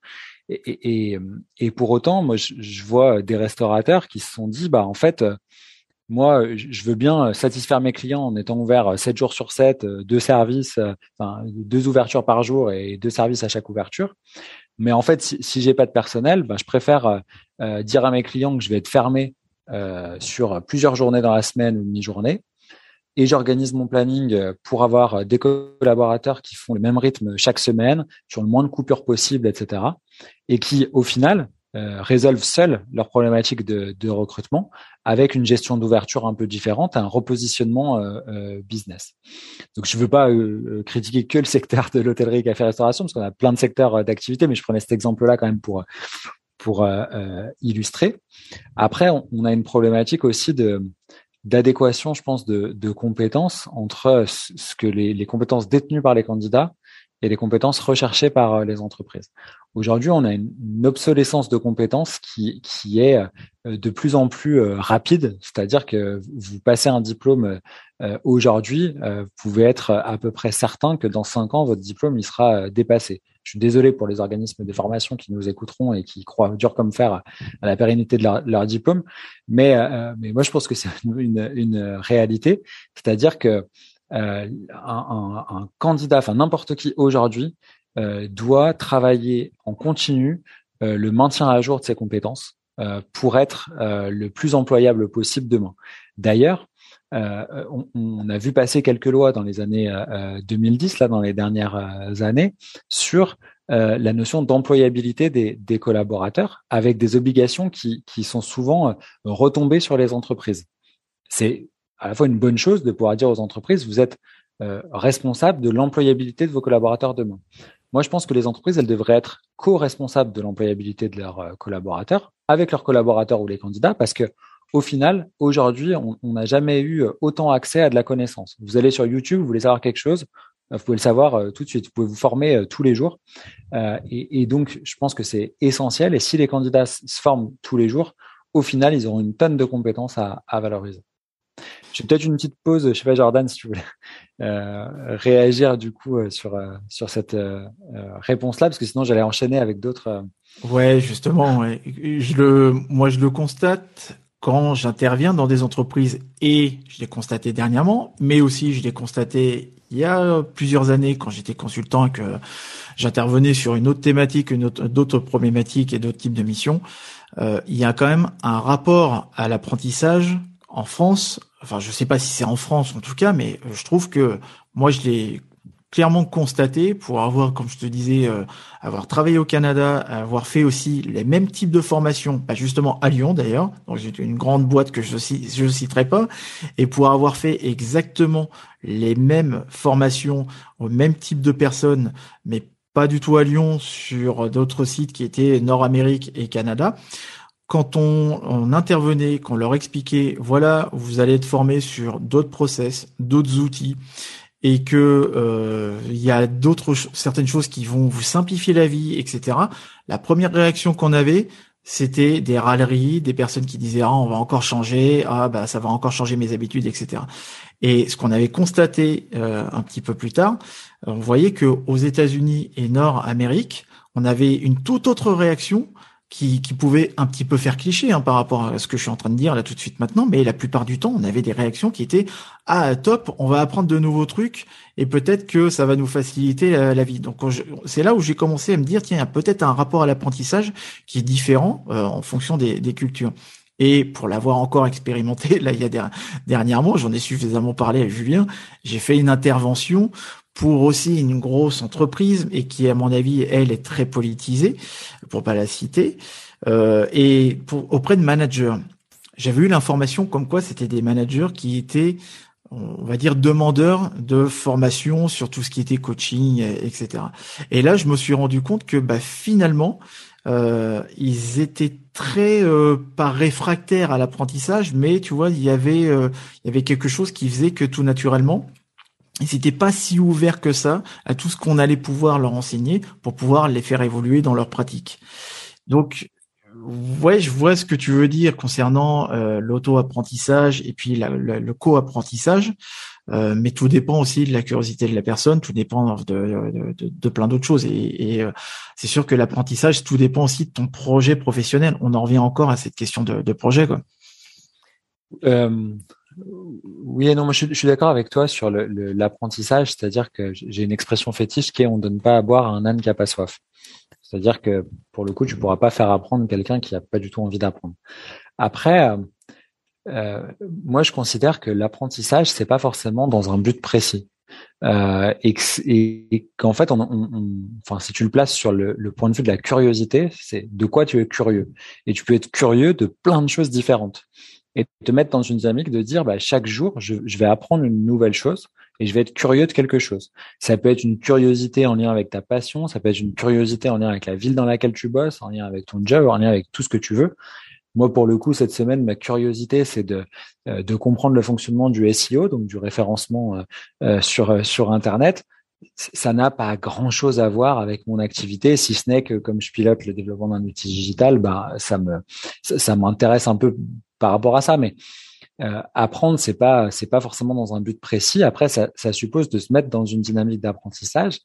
Et, pour autant, moi, je, vois des restaurateurs qui se sont dit, bah en fait, moi, je veux bien satisfaire mes clients en étant ouvert 7 jours sur 7, deux services, deux ouvertures par jour et deux services à chaque ouverture. Mais en fait, si, si j'ai pas de personnel, bah, je préfère euh, dire à mes clients que je vais être fermé euh, sur plusieurs journées dans la semaine ou demi-journée et j'organise mon planning euh, pour avoir euh, des collaborateurs qui font le même rythme chaque semaine, sur le moins de coupures possible, etc. Et qui, au final, euh, résolvent seuls leurs problématiques de, de, recrutement avec une gestion d'ouverture un peu différente, un repositionnement euh, business. Donc, je ne veux pas critiquer que le secteur de l'hôtellerie, café-restauration, parce qu'on a plein de secteurs d'activité, mais je prenais cet exemple-là quand même pour pour illustrer. Après, on, a une problématique aussi de d'adéquation, je pense, de, de, compétences entre ce que les, les, compétences détenues par les candidats et les compétences recherchées par euh, les entreprises. Aujourd'hui, on a une, obsolescence de compétences qui, qui est euh, de plus en plus euh, rapide, c'est-à-dire que vous passez un diplôme aujourd'hui, vous pouvez être à peu près certain que dans cinq ans, votre diplôme il sera dépassé. Je suis désolé pour les organismes de formation qui nous écouteront et qui croient dur comme fer à, la pérennité de leur, leur diplôme, mais, mais moi je pense que c'est une, une réalité, c'est-à-dire que euh, un, candidat, enfin n'importe qui aujourd'hui, euh, doit travailler en continu euh, le maintien à jour de ses compétences pour être le plus employable possible demain. D'ailleurs, on, on, a vu passer quelques lois dans les années 2010, là dans les dernières années, sur la notion d'employabilité des, des, collaborateurs, avec des obligations qui, qui sont souvent retombées sur les entreprises. C'est à la fois une bonne chose de pouvoir dire aux entreprises, vous êtes euh, responsable de l'employabilité de vos collaborateurs demain. Moi, je pense que les entreprises, elles devraient être co-responsables de l'employabilité de leurs euh, collaborateurs avec leurs collaborateurs ou les candidats, parce que au final, aujourd'hui, on n'a jamais eu euh, autant accès à de la connaissance. Vous allez sur YouTube, vous voulez savoir quelque chose, vous pouvez le savoir tout de suite. Vous pouvez vous former tous les jours. Et, et, donc, je pense que c'est essentiel. Et si les candidats se forment tous les jours, au final, ils auront une tonne de compétences à valoriser. J'ai peut-être une petite pause. Je sais pas, Jordan, si tu voulais euh, réagir du coup euh, sur euh, sur cette réponse-là, parce que sinon j'allais enchaîner avec d'autres. Ouais, justement. Je le, moi, je le constate quand j'interviens dans des entreprises et je l'ai constaté dernièrement, mais aussi je l'ai constaté il y a plusieurs années quand j'étais consultant et que j'intervenais sur une autre thématique, une autre, d'autres problématiques et d'autres types de missions. Il y a quand même un rapport à l'apprentissage en France. Enfin, je sais pas si c'est en France en tout cas, mais je trouve que moi je l'ai clairement constaté pour avoir, comme je te disais, euh, avoir travaillé au Canada, avoir fait aussi les mêmes types de formations, bah justement à Lyon d'ailleurs, donc une grande boîte que je ne citerai pas, et pour avoir fait exactement les mêmes formations au même type de personnes, mais pas du tout à Lyon, sur d'autres sites qui étaient Nord-Amérique et Canada. Quand on, intervenait, qu'on leur expliquait, voilà, vous allez être formé sur d'autres process, d'autres outils, et que euh, il y a d'autres certaines choses qui vont vous simplifier la vie, etc. La première réaction qu'on avait, c'était des râleries, des personnes qui disaient ah on va encore changer, ah bah ça va encore changer mes habitudes, etc. Et ce qu'on avait constaté euh, un petit peu plus tard, on voyait que aux États-Unis et Nord-Amérique, on avait une toute autre réaction qui, qui pouvait un petit peu faire cliché hein, par rapport à ce que je suis en train de dire là tout de suite maintenant, mais la plupart du temps, on avait des réactions qui étaient ah top, on va apprendre de nouveaux trucs et peut-être que ça va nous faciliter la, vie. Donc c'est là où j'ai commencé à me dire tiens, peut-être un rapport à l'apprentissage qui est différent euh, en fonction des, des cultures. Et pour l'avoir encore expérimenté, là, il y a dernièrement, j'en ai suffisamment parlé à Julien, j'ai fait une intervention pour aussi une grosse entreprise et qui, à mon avis, elle est très politisée, pour pas la citer, euh, et pour, auprès de managers. J'avais eu l'information comme quoi c'était des managers qui étaient, on va dire, demandeurs de formation sur tout ce qui était coaching, etc. Et là, je me suis rendu compte que bah, finalement, euh, ils étaient très euh, pas réfractaires à l'apprentissage, mais tu vois, il y avait euh, il y avait quelque chose qui faisait que tout naturellement, ils n'étaient pas si ouverts que ça à tout ce qu'on allait pouvoir leur enseigner pour pouvoir les faire évoluer dans leur pratique. Donc, ouais, je vois ce que tu veux dire concernant euh, l'auto-apprentissage et puis le co-apprentissage, euh, mais tout dépend aussi de la curiosité de la personne, tout dépend de, plein d'autres choses. Et, euh, c'est sûr que l'apprentissage, tout dépend aussi de ton projet professionnel. On en revient encore à cette question de projet, quoi. Oui et non, je, suis d'accord avec toi sur l'apprentissage, c'est-à-dire que j'ai une expression fétiche qui est on donne pas à boire à un âne qui a pas soif. C'est-à-dire que pour le coup, tu pourras pas faire apprendre quelqu'un qui a pas du tout envie d'apprendre. Après, euh, euh moi je considère que l'apprentissage c'est pas forcément dans un but précis. Euh, et, qu'en fait, on, enfin, si tu le places sur le, point de vue de la curiosité, c'est de quoi tu es curieux. Et tu peux être curieux de plein de choses différentes et te mettre dans une dynamique de dire bah, chaque jour, je, je, vais apprendre une nouvelle chose et je vais être curieux de quelque chose. Ça peut être une curiosité en lien avec ta passion, ça peut être une curiosité en lien avec la ville dans laquelle tu bosses, en lien avec ton job, en lien avec tout ce que tu veux. Moi, pour le coup, cette semaine, ma curiosité, c'est de, euh, de comprendre le fonctionnement du SEO, donc du référencement euh, euh, sur, sur Internet ça n'a pas grand chose à voir avec mon activité, si ce n'est que comme je pilote le développement d'un outil digital, bah ça me ça, m'intéresse un peu par rapport à ça. Mais euh, apprendre, c'est pas c'est pas forcément dans un but précis. Après, ça, ça suppose de se mettre dans une dynamique d'apprentissage.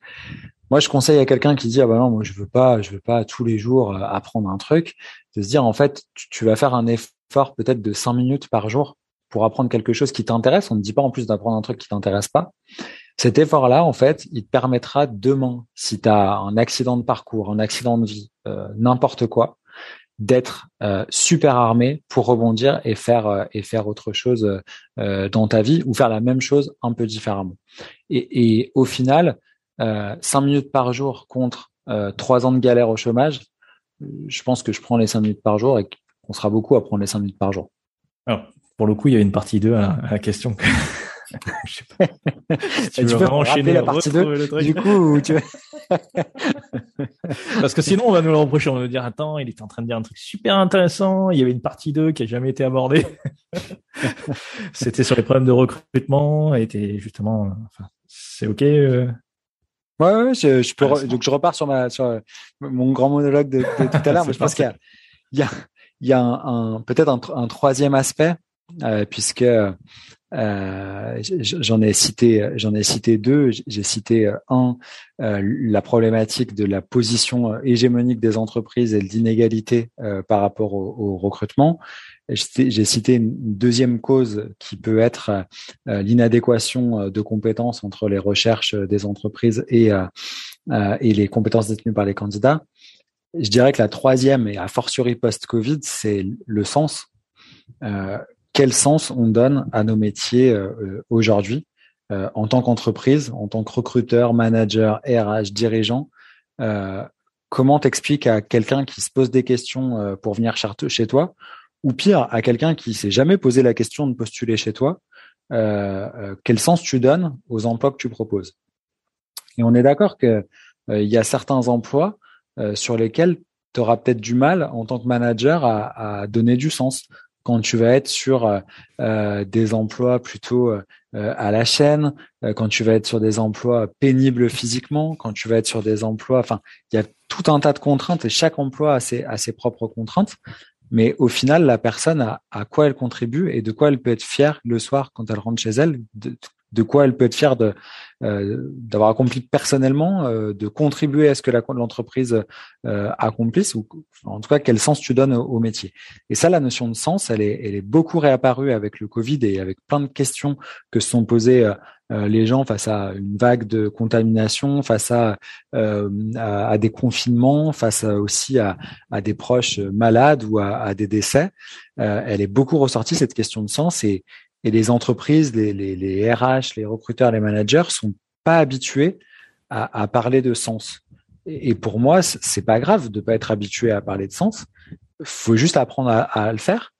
Moi, je conseille à quelqu'un qui dit ah bah non, moi je veux pas, je veux pas tous les jours euh, apprendre un truc, de se dire en fait, tu, tu vas faire un effort peut-être de cinq minutes par jour pour apprendre quelque chose qui t'intéresse. On ne dit pas en plus d'apprendre un truc qui t'intéresse pas. Cet effort-là, en fait, il te permettra demain, si tu as un accident de parcours, un accident de vie, euh, n'importe quoi, d'être euh, super armé pour rebondir et faire euh, et faire autre chose dans ta vie ou faire la même chose un peu différemment. Et, et au final, cinq minutes par jour contre trois ans de galère au chômage, je pense que je prends les cinq minutes par jour et qu'on sera beaucoup à prendre les cinq minutes par jour. Alors, pour le coup, il y a une partie 2 à la, question. je sais pas. tu, veux enchaîner la partie 2 du coup tu Parce que sinon, on va nous le reprocher. On va nous dire, attends, il était en train de dire un truc super intéressant. Il y avait une partie 2 qui a jamais été abordée. C'était sur les problèmes de recrutement. Et était justement, enfin, c'est OK. Euh... Ouais, ouais, je, je peux, donc je repars sur ma, sur mon grand monologue de, tout à l'heure. mais je pense qu'il y a, il y a, il y a un, un peut-être un, un, troisième aspect puisque euh, j'en ai cité, j'en ai cité deux. J'ai cité euh, un, euh, la problématique de la position hégémonique des entreprises et l'inégalité par rapport au, recrutement. J'ai cité une deuxième cause qui peut être l'inadéquation de compétences entre les recherches des entreprises et, et les compétences détenues par les candidats. Je dirais que la troisième, et a fortiori post-Covid, c'est le sens quel sens on donne à nos métiers euh, euh, aujourd'hui euh, en tant qu'entreprise, en tant que recruteur, manager, RH, dirigeant. comment t'expliques à quelqu'un qui se pose des questions pour venir chez toi, ou pire, à quelqu'un qui s'est jamais posé la question de postuler chez toi, quel sens tu donnes aux emplois que tu proposes? Et on est d'accord que il y a certains emplois sur lesquels tu auras peut-être du mal en tant que manager à, à donner du sens quand tu vas être sur euh, euh, des emplois plutôt euh, à la chaîne, quand tu vas être sur des emplois pénibles physiquement, quand tu vas être sur des emplois, enfin, il y a tout un tas de contraintes et chaque emploi a ses, propres contraintes. Mais au final, la personne a à quoi elle contribue et de quoi elle peut être fière le soir quand elle rentre chez elle, de quoi elle peut être fière de euh, d'avoir accompli personnellement, euh, de contribuer à ce que l'entreprise euh, accomplisse, ou en tout cas quel sens tu donnes au, métier. Et ça, la notion de sens, elle est, elle est beaucoup réapparue avec le Covid et avec plein de questions que se sont posées les gens face à une vague de contamination, face à, à, des confinements, face aussi à, à, des proches malades ou à, à des décès. elle est beaucoup ressortie cette question de sens et, et les entreprises, les, les, les, RH, les recruteurs, les managers sont pas habitués à, à parler de sens. Et, pour moi, c'est pas grave de pas être habitué à parler de sens. Faut juste apprendre à, à le faire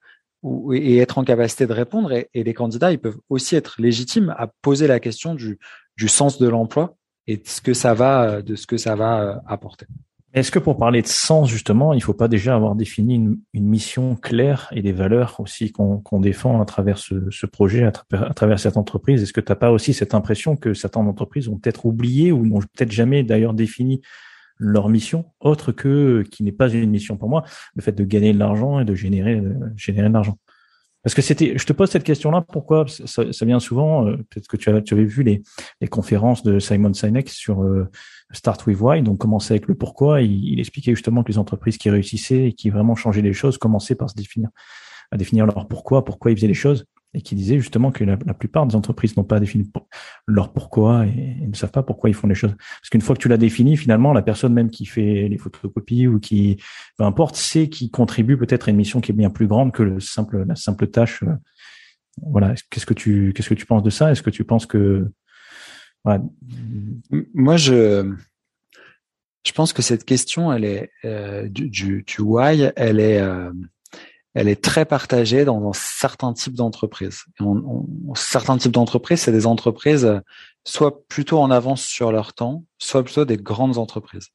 ou, et être en capacité de répondre. Et, et, les candidats, ils peuvent aussi être légitimes à poser la question du, du sens de l'emploi et de ce que ça va, de ce que ça va euh, apporter. Est-ce que pour parler de sens, justement, il ne faut pas déjà avoir défini une, mission claire et des valeurs aussi qu'on défend à travers ce, projet, à, travers cette entreprise? Est-ce que tu n'as pas aussi cette impression que certaines entreprises ont peut-être oublié ou n'ont peut-être jamais d'ailleurs défini leur mission autre que qui n'est pas une mission pour moi, le fait de gagner de l'argent et de générer, de générer de l'argent? Parce que c'était, je te pose cette question-là, pourquoi? Ça, vient souvent, euh, peut-être que tu, as, tu avais vu les, les conférences de Simon Sinek sur euh, Start with Why, donc commencer avec le pourquoi. Il, il, expliquait justement que les entreprises qui réussissaient et qui vraiment changeaient les choses commençaient par se définir, à définir leur pourquoi, pourquoi ils faisaient les choses et qui disait justement que la, plupart des entreprises n'ont pas défini leur pourquoi et, ne savent pas pourquoi ils font les choses. Parce qu'une fois que tu l'as défini, finalement, la personne même qui fait les photocopies ou qui, peu importe, sait qui contribue peut-être à une mission qui est bien plus grande que le simple, la simple tâche. Euh, voilà. Qu'est-ce que tu, qu'est-ce que tu penses de ça? Est-ce que tu penses que, moi, je, je pense que cette question, elle est euh, du, du, du, why, elle est euh, elle est très partagée dans, certains types d'entreprises. certains types d'entreprises, c'est des entreprises soit plutôt en avance sur leur temps, soit plutôt des grandes entreprises.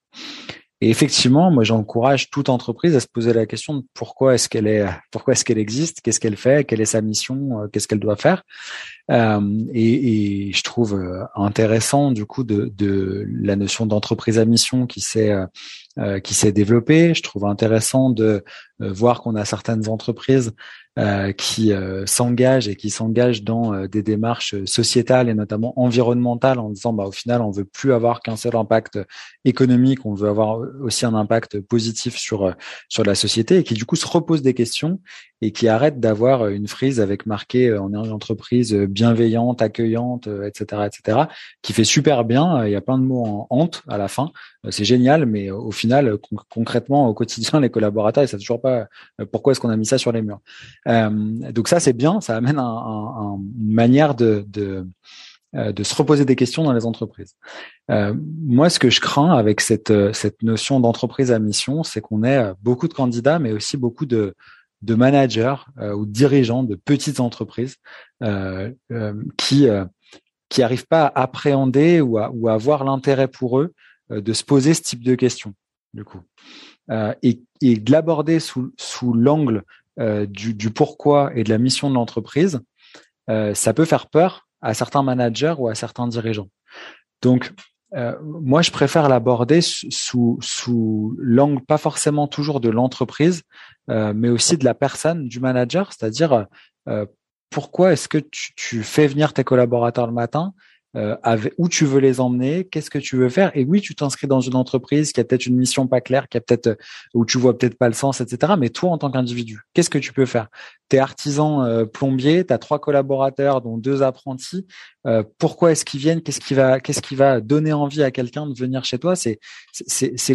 Et effectivement, moi, j'encourage toute entreprise à se poser la question de pourquoi est-ce qu'elle est, pourquoi est-ce qu'elle existe, qu'est-ce qu'elle fait, quelle est sa mission, euh, qu'est-ce qu'elle doit faire. Euh, et, et, je trouve euh, intéressant du coup de, de la notion d'entreprise à mission qui s'est euh, qui s'est développée. Je trouve intéressant de voir qu'on a certaines entreprises euh, qui euh, s'engagent et qui s'engagent dans euh, des démarches sociétales et notamment environnementales en disant bah au final on veut plus avoir qu'un seul impact économique, on veut avoir aussi un impact positif sur sur la société et qui du coup se repose des questions et qui arrête d'avoir une frise avec marqué on est une entreprise bienveillante, accueillante, etc., etc., qui fait super bien. Il y a plein de mots en honte à la fin. C'est génial, mais au final, concrètement, au quotidien, les collaborateurs, ils savent toujours pas pourquoi est-ce qu'on a mis ça sur les murs. Euh, donc ça, c'est bien, ça amène un, une manière de, euh, se reposer des questions dans les entreprises. Euh, moi, ce que je crains avec cette, notion d'entreprise à mission, c'est qu'on ait beaucoup de candidats, mais aussi beaucoup de, managers ou dirigeants de petites entreprises qui n'arrivent pas à appréhender ou à, ou à avoir l'intérêt pour eux de se poser ce type de questions, du coup. Euh, et, de l'aborder sous, sous l'angle euh, du, pourquoi et de la mission de l'entreprise, euh, ça peut faire peur à certains managers ou à certains dirigeants. Donc, euh, moi, je préfère l'aborder sous, sous l'angle pas forcément toujours de l'entreprise, euh, mais aussi de la personne, du manager, c'est-à-dire pourquoi est-ce que tu, fais venir tes collaborateurs le matin euh, où tu veux les emmener, qu'est-ce que tu veux faire. Et oui, tu t'inscris dans une entreprise qui a peut-être une mission pas claire, qui a peut-être où tu vois peut-être pas le sens, etc. Mais toi, en tant qu'individu, qu'est-ce que tu peux faire? T'es artisan euh, plombier, t'as trois collaborateurs, dont deux apprentis. Euh, pourquoi est-ce qu'ils viennent? Qu'est-ce qui va, qu'est-ce qui va donner envie à quelqu'un de venir chez toi? C'est,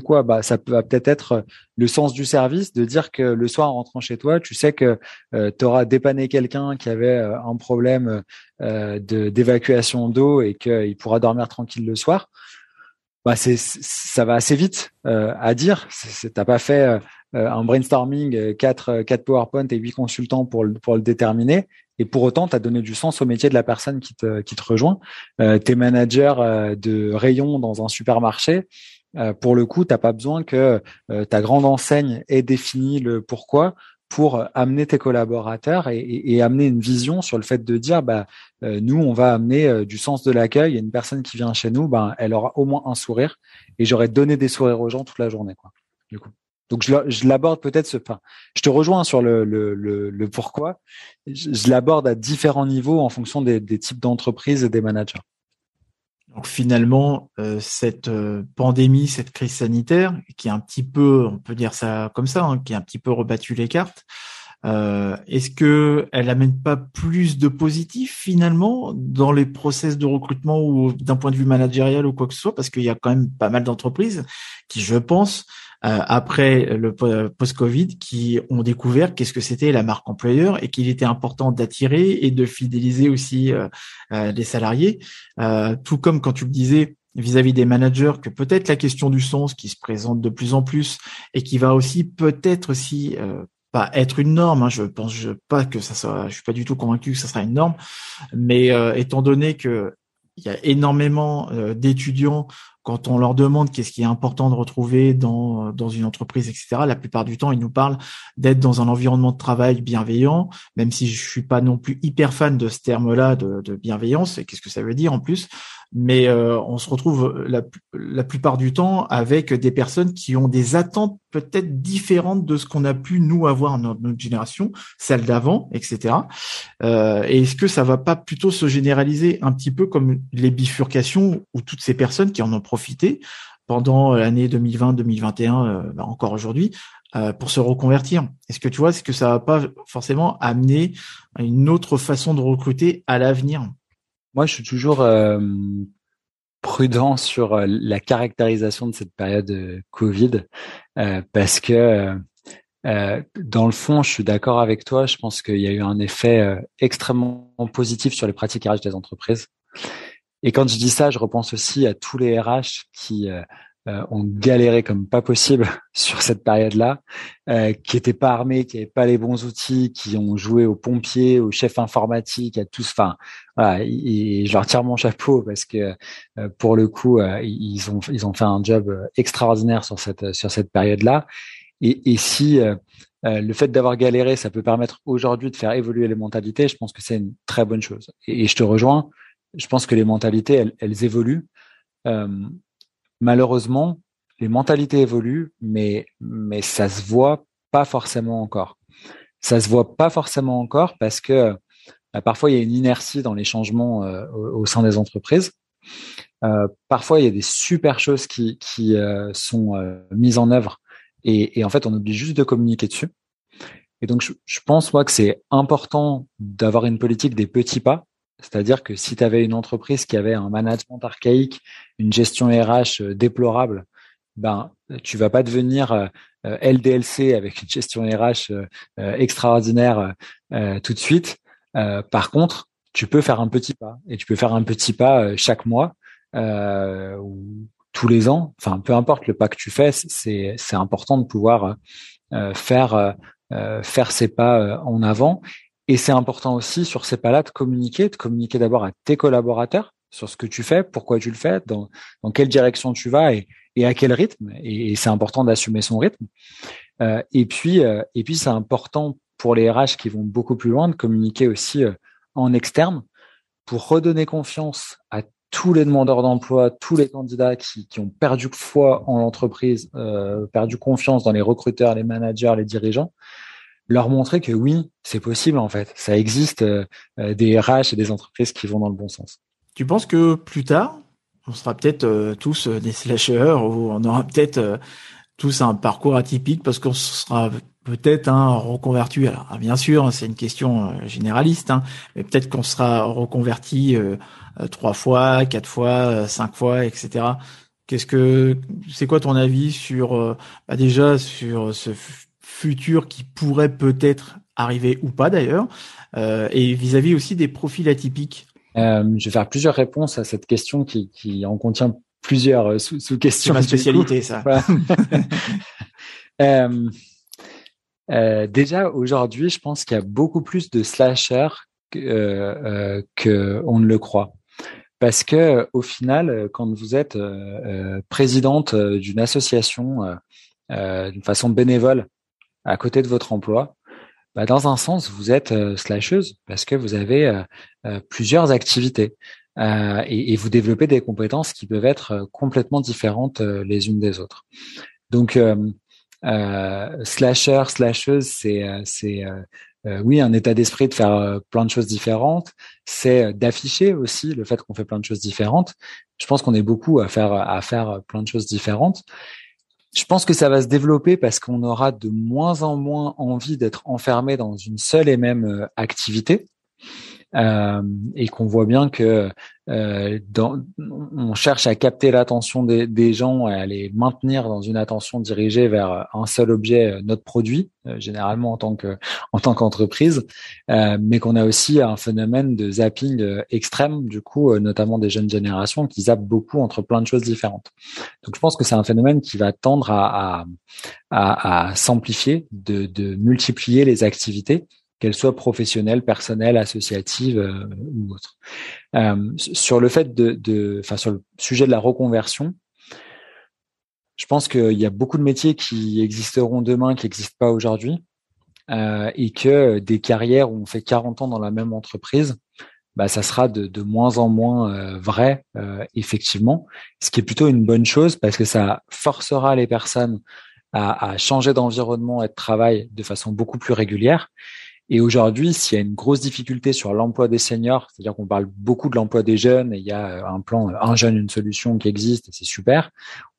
quoi? Bah, ça peut peut-être être le sens du service, de dire que le soir en rentrant chez toi, tu sais que tu auras dépanné quelqu'un qui avait un problème euh, d'évacuation d'eau et qu'il pourra dormir tranquille le soir, bah ça va assez vite euh, à dire. T'as pas fait euh, un brainstorming, quatre quatre PowerPoint et huit consultants pour le déterminer. Et pour autant, tu as donné du sens au métier de la personne qui te, qui te rejoint. Euh, T'es manager de rayon dans un supermarché. pour le coup, t'as pas besoin que ta grande enseigne ait défini le pourquoi pour amener tes collaborateurs et, amener une vision sur le fait de dire bah euh, nous on va amener euh, du sens de l'accueil et une personne qui vient chez nous ben elle aura au moins un sourire et j'aurais donné des sourires aux gens toute la journée du coup donc je, l'aborde peut-être ce enfin je te rejoins sur le le, le, pourquoi. Je, l'aborde à différents niveaux en fonction des, des types d'entreprises et des managers. Donc finalement, euh, cette euh, pandémie, cette crise sanitaire, qui est un petit peu, on peut dire ça comme ça, hein, qui a un petit peu rebattu les cartes, euh, est-ce que elle amène pas plus de positif finalement dans les process de recrutement ou d'un point de vue managérial ou quoi que ce soit? Parce qu'il y a quand même pas mal d'entreprises qui, je pense, après le post-Covid qui ont découvert qu'est-ce que c'était la marque employeur et qu'il était important d'attirer et de fidéliser aussi euh, euh les salariés. Euh, tout comme quand tu le disais vis-à-vis des managers que peut-être la question du sens qui se présente de plus en plus et qui va aussi peut-être aussi pas être une norme. Hein, je pense pas que ça soit. Je suis pas du tout convaincu que ça sera une norme, mais étant donné que il y a énormément d'étudiants quand on leur demande qu'est-ce qui est important de retrouver dans, dans une entreprise, etc., la plupart du temps, ils nous parlent d'être dans un environnement de travail bienveillant, même si je suis pas non plus hyper fan de ce terme-là de, de bienveillance. Et qu'est-ce que ça veut dire en plus? Mais euh, on se retrouve la, la, plupart du temps avec des personnes qui ont des attentes peut-être différentes de ce qu'on a pu nous avoir dans notre génération, celle d'avant, etc. Euh, et est-ce que ça va pas plutôt se généraliser un petit peu comme les bifurcations ou toutes ces personnes qui en ont profité pendant l'année 2020-2021, euh, bah, encore aujourd'hui, euh, pour se reconvertir? Est-ce que tu vois, est-ce que ça va pas forcément amener une autre façon de recruter à l'avenir? Moi, je suis toujours euh, prudent sur euh, la caractérisation de cette période euh, Covid parce que dans le fond, je suis d'accord avec toi. Je pense qu'il y a eu un effet extrêmement positif sur les pratiques RH des entreprises. Et quand je dis ça, je repense aussi à tous les RH qui euh, ont galéré comme pas possible sur cette période-là, euh, qui étaient pas armés, qui n'avaient pas les bons outils, qui ont joué aux pompiers, aux chefs informatiques, à tous. Enfin, voilà, je leur tire mon chapeau parce que euh, pour le coup, euh, ils ont ils ont fait un job extraordinaire sur cette sur cette période-là. Et, et si le fait d'avoir galéré, ça peut permettre aujourd'hui de faire évoluer les mentalités, je pense que c'est une très bonne chose. Et, et, je te rejoins. Je pense que les mentalités, elles, elles évoluent. Euh, malheureusement, les mentalités évoluent, mais, mais ça se voit pas forcément encore. Ça se voit pas forcément encore parce que parfois il y a une inertie dans les changements euh, au, sein des entreprises. Euh, parfois il y a des super choses qui, euh, sont mises en œuvre et, en fait on oublie juste de communiquer dessus. Et donc je, je pense moi que c'est important d'avoir une politique des petits pas c'est-à-dire que si tu avais une entreprise qui avait un management archaïque, une gestion RH euh, déplorable, ben tu vas pas devenir euh, euh, LDLC avec une gestion RH extraordinaire tout de suite. Par contre, tu peux faire un petit pas et tu peux faire un petit pas chaque mois ou tous les ans. Enfin, peu importe le pas que tu fais, c'est c'est important de pouvoir faire faire ces pas en avant et c'est important aussi sur ces pas-là de communiquer, de communiquer d'abord à tes collaborateurs sur ce que tu fais, pourquoi tu le fais, dans, dans quelle direction tu vas et, et à quel rythme. Et, c'est important d'assumer son rythme. Euh, et puis, euh, et puis c'est important pour les RH qui vont beaucoup plus loin de communiquer aussi euh, en externe pour redonner confiance à tous les demandeurs d'emploi, tous les candidats qui, ont perdu foi en l'entreprise, perdu confiance dans les recruteurs, les managers, les dirigeants, leur montrer que oui, c'est possible en fait. Ça existe des RH et des entreprises qui vont dans le bon sens. Tu penses que plus tard, on sera peut-être tous des slashers ou on aura peut-être tous un parcours atypique parce qu'on sera peut-être un reconverti. Alors ah, bien sûr, c'est une question euh, généraliste, hein, mais peut-être qu'on sera reconverti euh, euh, trois fois, quatre fois, cinq fois, etc. Qu'est-ce que c'est quoi ton avis sur bah déjà sur ce futur qui pourrait peut-être arriver ou pas d'ailleurs, et vis-à-vis aussi des profils atypiques? je vais faire plusieurs réponses à cette question qui, qui en contient plusieurs sous-questions. C'est ma spécialité, ça. Euh, déjà aujourd'hui, je pense qu'il y a beaucoup plus de slashers que, euh, euh ne le croit. Parce que au final, quand vous êtes euh, présidente d'une association d'une façon bénévole à côté de votre emploi, bah dans un sens, vous êtes slasheuse parce que vous avez plusieurs activités et, et, vous développez des compétences qui peuvent être complètement différentes les unes des autres. Donc euh, slasher, slasheuse, c'est euh, c'est euh, oui un état d'esprit de faire plein de choses différentes. C'est d'afficher aussi le fait qu'on fait plein de choses différentes. Je pense qu'on est beaucoup à faire à faire plein de choses différentes. Je pense que ça va se développer parce qu'on aura de moins en moins envie d'être enfermé dans une seule et même activité. Euh, et qu'on voit bien que euh, dans, on cherche à capter l'attention des, des, gens et à les maintenir dans une attention dirigée vers un seul objet, euh, notre produit, euh, généralement en tant que en tant qu'entreprise, euh, mais qu'on a aussi un phénomène de zapping extrême, du coup, notamment des jeunes générations qui zappent beaucoup entre plein de choses différentes. Donc, je pense que c'est un phénomène qui va tendre à, à, à, à s'amplifier, de, de multiplier les activités qu'elle soit professionnelle, personnelle, associative euh, ou autre. Euh, sur le fait de, enfin sur le sujet de la reconversion, je pense qu'il y a beaucoup de métiers qui existeront demain qui n'existent pas aujourd'hui euh, et que des carrières où on fait 40 ans dans la même entreprise, bah, ça sera de, moins en moins vrai, effectivement, ce qui est plutôt une bonne chose parce que ça forcera les personnes à changer d'environnement et de travail de façon beaucoup plus régulière et aujourd'hui, s'il y a une grosse difficulté sur l'emploi des seniors, c'est-à-dire qu'on parle beaucoup de l'emploi des jeunes et il y a euh, un plan un jeune une solution qui existe et c'est super.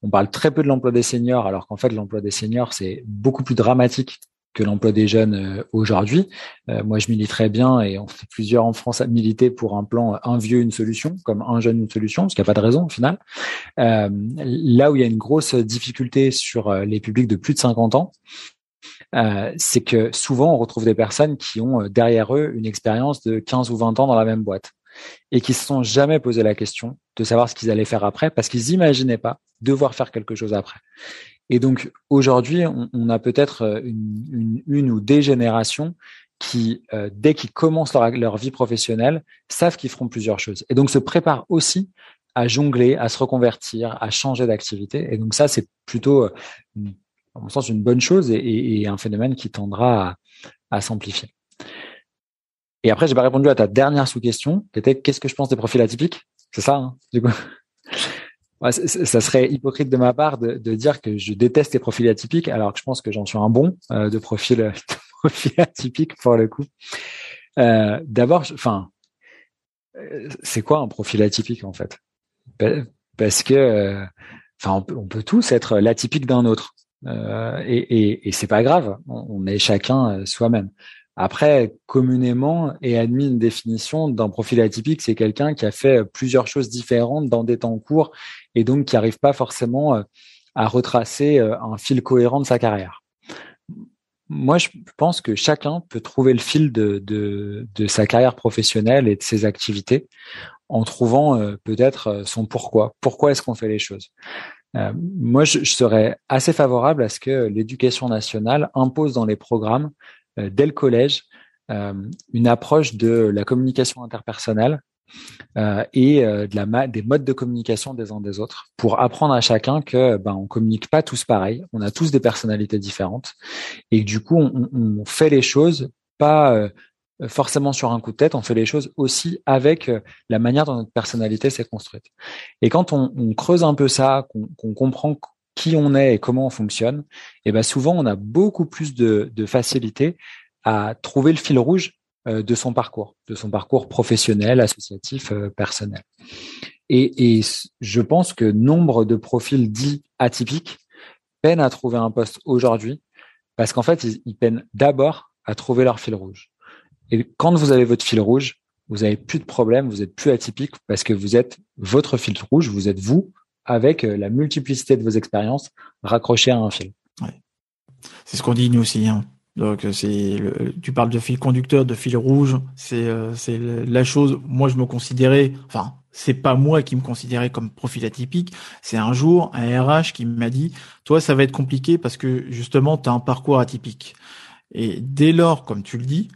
On parle très peu de l'emploi des seniors alors qu'en fait l'emploi des seniors c'est beaucoup plus dramatique que l'emploi des jeunes euh, aujourd'hui. Euh, moi, je militerais bien et on fait plusieurs en France à militer pour un plan un vieux une solution, comme un jeune une solution, parce qu'il n'y a pas de raison au final. Euh, là où il y a une grosse difficulté sur les publics de plus de 50 ans, euh, c'est que souvent on retrouve des personnes qui ont euh, derrière eux une expérience de 15 ou 20 ans dans la même boîte et qui se sont jamais posé la question de savoir ce qu'ils allaient faire après parce qu'ils n'imaginaient pas devoir faire quelque chose après. Et donc aujourd'hui, on, a peut-être euh, une, ou des générations qui, dès qu'ils commencent leur, leur, vie professionnelle, savent qu'ils feront plusieurs choses. Et donc se préparent aussi à jongler, à se reconvertir, à changer d'activité. Et donc ça, c'est plutôt une à mon sens, une bonne chose et, un phénomène qui tendra à, s'amplifier. Et après, j'ai pas répondu à ta dernière sous-question, qui était qu'est-ce que je pense des profils atypiques? C'est ça, hein, du coup. ça serait hypocrite de ma part de, dire que je déteste les profils atypiques, alors que je pense que j'en suis un bon euh, de profil, de profil atypique pour le coup. Euh, D'abord, enfin, euh, c'est quoi un profil atypique en fait? Parce que, euh, enfin, on on peut tous être l'atypique d'un autre. Euh, et, et, et c'est pas grave, on, est chacun euh, soi-même. Après, communément est admis une définition d'un profil atypique, c'est quelqu'un qui a fait plusieurs choses différentes dans des temps courts et donc qui n'arrive pas forcément euh, à retracer un fil cohérent de sa carrière. Moi, je pense que chacun peut trouver le fil de, de, de sa carrière professionnelle et de ses activités en trouvant peut-être son pourquoi. Pourquoi est-ce qu'on fait les choses? Euh, moi, je, serais assez favorable à ce que l'éducation nationale impose dans les programmes, euh, dès le collège, euh, une approche de la communication interpersonnelle et de la des modes de communication des uns des autres pour apprendre à chacun que ben on communique pas tous pareil, on a tous des personnalités différentes et du coup on, on fait les choses pas forcément sur un coup de tête, on fait les choses aussi avec euh, la manière dont notre personnalité s'est construite. Et quand on, creuse un peu ça, qu'on comprend qui on est et comment on fonctionne, et eh ben souvent on a beaucoup plus de, facilité à trouver le fil rouge de son parcours, de son parcours professionnel, associatif, personnel. Et, et, je pense que nombre de profils dits atypiques peinent à trouver un poste aujourd'hui parce qu'en fait, ils, ils peinent d'abord à trouver leur fil rouge. Et quand vous avez votre fil rouge, vous avez plus de problème, vous êtes plus atypique parce que vous êtes votre fil rouge, vous êtes vous avec euh, la multiplicité de vos expériences raccrochées à un fil. C'est ce qu'on dit nous aussi. Hein. Donc euh, c'est, tu parles de fil conducteur, de fil rouge, c'est euh, c'est la chose. Moi, je me considérais, enfin, c'est pas moi qui me considérais comme profil atypique. C'est un jour un RH qui m'a dit, toi, ça va être compliqué parce que justement, tu as un parcours atypique. Et dès lors, comme tu le dis,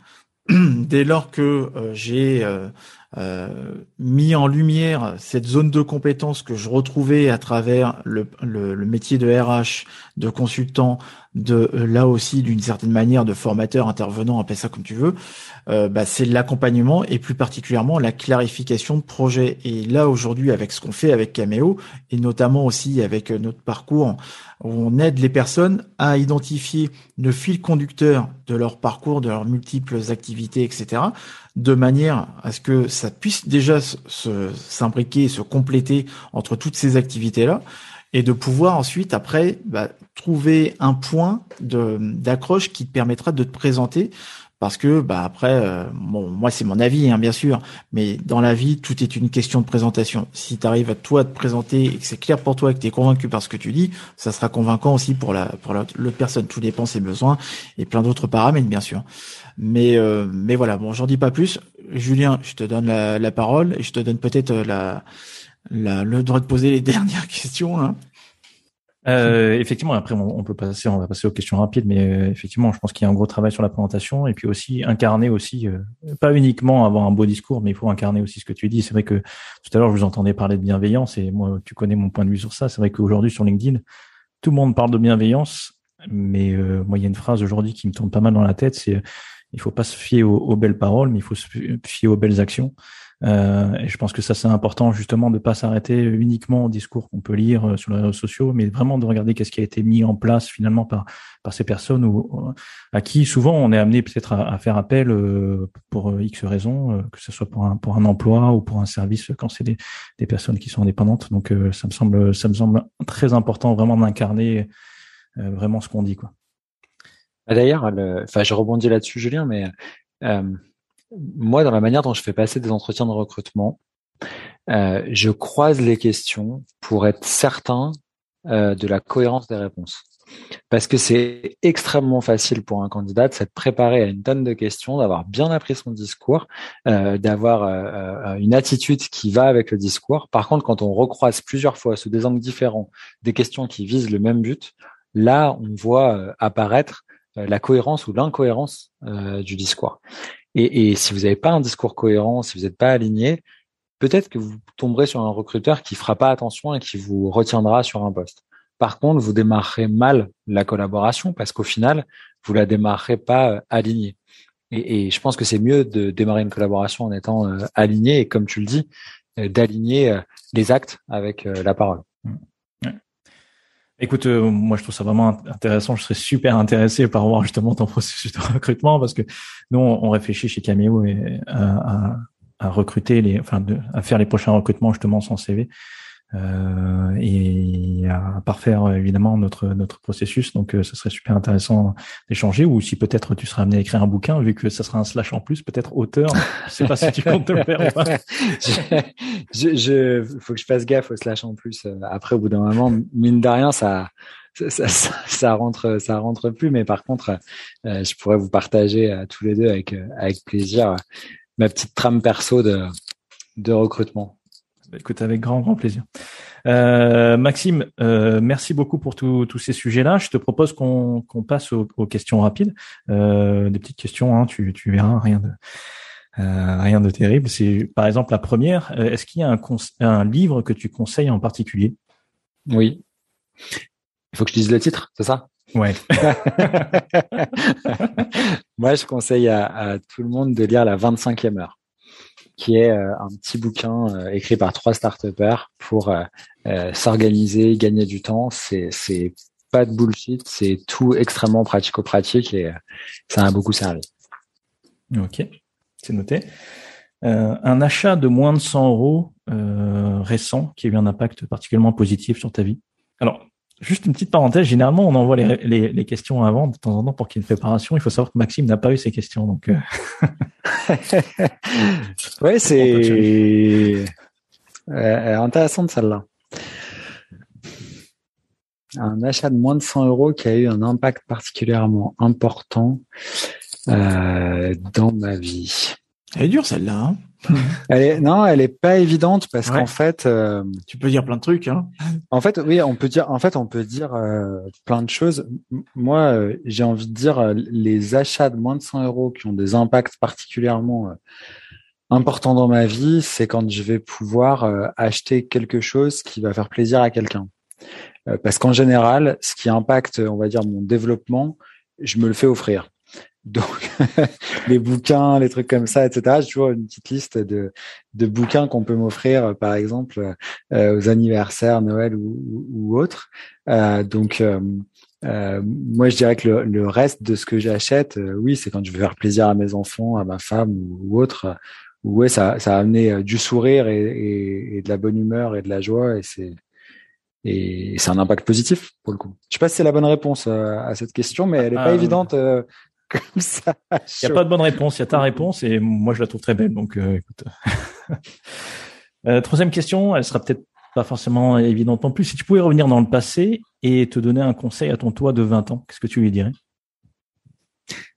dès lors que euh, j'ai euh, euh, mis en lumière cette zone de compétence que je retrouvais à travers le, le métier de RH, de consultant, de là aussi d'une certaine manière de formateur, intervenant, appelle ça comme tu veux, euh, bah, c'est l'accompagnement et plus particulièrement la clarification de projet. Et là aujourd'hui avec ce qu'on fait avec Cameo et notamment aussi avec notre parcours on aide les personnes à identifier le fil conducteur de leur parcours, de leurs multiples activités, etc., de manière à ce que ça puisse déjà s'imbriquer, se compléter entre toutes ces activités-là, et de pouvoir ensuite, après, bah, trouver un point d'accroche qui te permettra de te présenter. Parce que bah après euh, bon moi c'est mon avis hein, bien sûr mais dans la vie tout est une question de présentation. Si tu arrives à toi te présenter et que c'est clair pour toi et que tu es convaincu par ce que tu dis ça sera convaincant aussi pour la pour l'autre personne tout dépend ses besoins et plein d'autres paramètres bien sûr. Mais euh, mais voilà. Bon j'en dis pas plus. Julien je te donne la, la parole et je te donne peut-être euh, la, le droit de poser les dernières questions hein. Euh, effectivement, après on, peut passer, on va passer aux questions rapides, mais euh, effectivement, je pense qu'il y a un gros travail sur la présentation et puis aussi incarner aussi, euh, pas uniquement avoir un beau discours, mais il faut incarner aussi ce que tu dis. C'est vrai que tout à l'heure, je vous entendais parler de bienveillance et moi, tu connais mon point de vue sur ça. C'est vrai qu'aujourd'hui sur LinkedIn, tout le monde parle de bienveillance, mais moi, il y a une phrase aujourd'hui qui me tourne pas mal dans la tête, c'est il faut pas se fier aux belles paroles, mais il faut se fier aux belles actions. Euh, et je pense que ça c'est important justement de pas s'arrêter uniquement au discours qu'on peut lire euh, sur les réseaux sociaux, mais vraiment de regarder qu'est-ce qui a été mis en place finalement par par ces personnes ou à qui souvent on est amené peut-être à, à, faire appel euh, pour X raisons, que ce soit pour un pour un emploi ou pour un service quand c'est des, des personnes qui sont indépendantes. Donc ça me semble ça me semble très important vraiment d'incarner vraiment ce qu'on dit quoi. D'ailleurs, enfin je rebondis là-dessus Julien, mais euh, moi, dans la manière dont je fais passer des entretiens de recrutement, euh, je croise les questions pour être certain euh, de la cohérence des réponses. Parce que c'est extrêmement facile pour un candidat de s'être préparé à une tonne de questions, d'avoir bien appris son discours, euh, d'avoir une attitude qui va avec le discours. Par contre, quand on recroise plusieurs fois sous des angles différents des questions qui visent le même but, là, on voit apparaître la cohérence ou l'incohérence du discours. Et, si vous n'avez pas un discours cohérent, si vous n'êtes pas aligné, peut-être que vous tomberez sur un recruteur qui fera pas attention et qui vous retiendra sur un poste. Par contre, vous démarrerez mal la collaboration parce qu'au final, vous la démarrerez pas euh, alignée. Et, je pense que c'est mieux de démarrer une collaboration en étant euh, aligné et comme tu le dis, euh, d'aligner les actes avec la parole. Écoute, euh, moi je trouve ça vraiment intéressant. Je serais super intéressé par voir justement ton processus de recrutement parce que nous on, réfléchit chez Cameo et, à, à, recruter les, enfin à faire les prochains recrutements justement sans CV euh, et à parfaire évidemment notre notre processus. Donc, euh, ce serait super intéressant d'échanger. Ou si peut-être tu seras amené à écrire un bouquin, vu que ça sera un slash en plus, peut-être auteur. Je sais pas si tu comptes te le faire ou pas. je, je, faut que je fasse gaffe au slash en plus. Euh, après, au bout d'un moment, mine de rien, ça. Ça, ça, ça, rentre ça rentre plus mais par contre euh, je pourrais vous partager à tous les deux avec avec plaisir ma petite trame perso de de recrutement bah, écoute, avec grand, grand plaisir. Euh, Maxime, euh, merci beaucoup pour tous ces sujets-là. Je te propose qu'on passe aux, questions rapides. Euh, des petites questions, hein, tu, tu verras, rien de, rien de terrible. C'est par exemple la première. Est-ce qu'il y a un, un livre que tu conseilles en particulier? Oui. Il faut que je dise le titre, c'est ça? Ouais. Moi, je conseille à, à, tout le monde de lire la 25e heure qui est euh, un petit bouquin euh, écrit par trois start pour euh, s'organiser, gagner du temps. C'est pas de bullshit, c'est tout extrêmement pratico-pratique et ça a beaucoup servi. Ok, c'est noté. Euh, un achat de moins de 100 euros euh, récent qui a eu un impact particulièrement positif sur ta vie. Alors, juste une petite parenthèse. Généralement, on envoie les, les, les questions avant de temps en temps pour qu'il y ait une préparation. Il faut savoir que Maxime n'a pas eu ces questions, donc. Euh... ouais, c'est euh, intéressant celle-là. Un achat de moins de 100 euros qui a eu un impact particulièrement important euh, dans ma vie. Elle est dure celle-là. Hein elle est non, elle est pas évidente parce qu'en fait, euh, tu peux dire plein de trucs. Hein en fait, oui, on peut dire. En fait, on peut dire euh, plein de choses. Moi, euh, j'ai envie de dire les achats de moins de 100 euros qui ont des impacts particulièrement importants dans ma vie, c'est quand je vais pouvoir acheter quelque chose qui va faire plaisir à quelqu'un. parce qu'en général, ce qui impacte, on va dire, mon développement, je me le fais offrir. Donc, les bouquins, les trucs comme ça, etc. J'ai toujours une petite liste de, de bouquins qu'on peut m'offrir, par exemple, euh, aux anniversaires, Noël ou, ou, autres. Euh, donc, euh, euh, moi, je dirais que le, le reste de ce que j'achète, euh, oui, c'est quand je veux faire plaisir à mes enfants, à ma femme ou, ou autre. ouais, ça, ça a amené du sourire et, et, et, de la bonne humeur et de la joie, et c'est et c'est un impact positif pour le coup. Je sais pas si c'est la bonne réponse à cette question, mais elle est pas ah, évidente comme ça. Il n'y a pas de bonne réponse. Il y a ta réponse et moi je la trouve très belle. Donc, euh, écoute. euh, troisième question, elle sera peut-être pas forcément évidente non plus. Si tu pouvais revenir dans le passé et te donner un conseil à ton toi de 20 ans, qu'est-ce que tu lui dirais?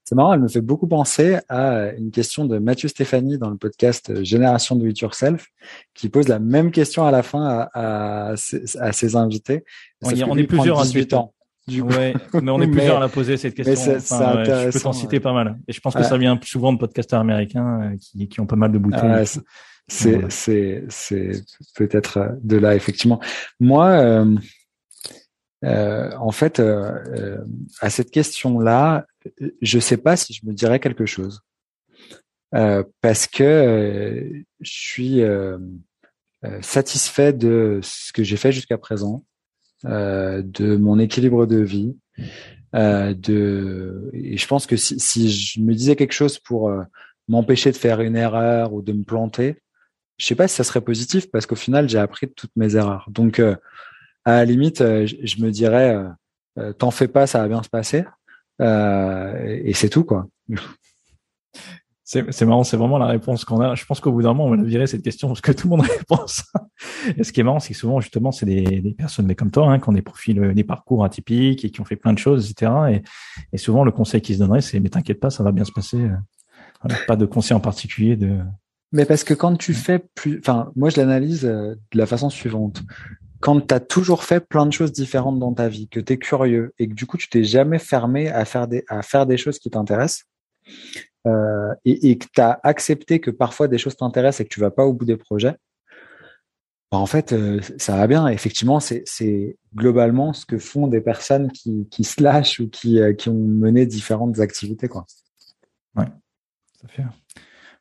C'est marrant, elle me fait beaucoup penser à une question de Mathieu Stéphanie dans le podcast Génération de It Yourself, qui pose la même question à la fin à, à, à ses invités. on, y, on est plusieurs à 18 ans. Ouais, mais on est plusieurs à la poser cette question. Enfin, je peux t'en citer pas mal. Et je pense que ça vient souvent de podcasteurs américains euh, qui, qui ont pas mal de bouteilles. c'est c'est c'est peut-être de là effectivement. Moi, euh, euh, en fait, euh, euh à cette question-là, je sais pas si je me dirais quelque chose parce que je suis satisfait de ce que j'ai fait jusqu'à présent. Euh, de mon équilibre de vie. Euh, de et je pense que si, si, je me disais quelque chose pour euh, m'empêcher de faire une erreur ou de me planter, je sais pas si ça serait positif parce qu'au final j'ai appris de toutes mes erreurs. Donc à la limite, je, me dirais t'en fais pas, ça va bien se passer. et c'est tout quoi. C'est marrant, c'est vraiment la réponse qu'on a. Je pense qu'au bout d'un moment, on va virer cette question parce que tout le monde répond. Et ce qui est marrant, c'est que souvent, justement, c'est des, des, personnes mais comme toi, hein, qui ont des profils, euh, des parcours atypiques et qui ont fait plein de choses, etc. Et, et souvent, le conseil qui se donnerait, c'est mais t'inquiète pas, ça va bien se passer. Voilà, pas de conseil en particulier de. Mais parce que quand tu fais plus, enfin, moi, je l'analyse euh, de la façon suivante. Quand tu as toujours fait plein de choses différentes dans ta vie, que tu es curieux et que du coup, tu t'es jamais fermé à faire des, à faire des choses qui t'intéressent, euh, et, et, que tu as accepté que parfois des choses t'intéressent et que tu vas pas au bout des projets, bah en fait, euh, ça va bien. Effectivement, c'est globalement ce que font des personnes qui, qui se lâchent ou qui, euh, qui ont mené différentes activités. Quoi. Ouais, ça fait.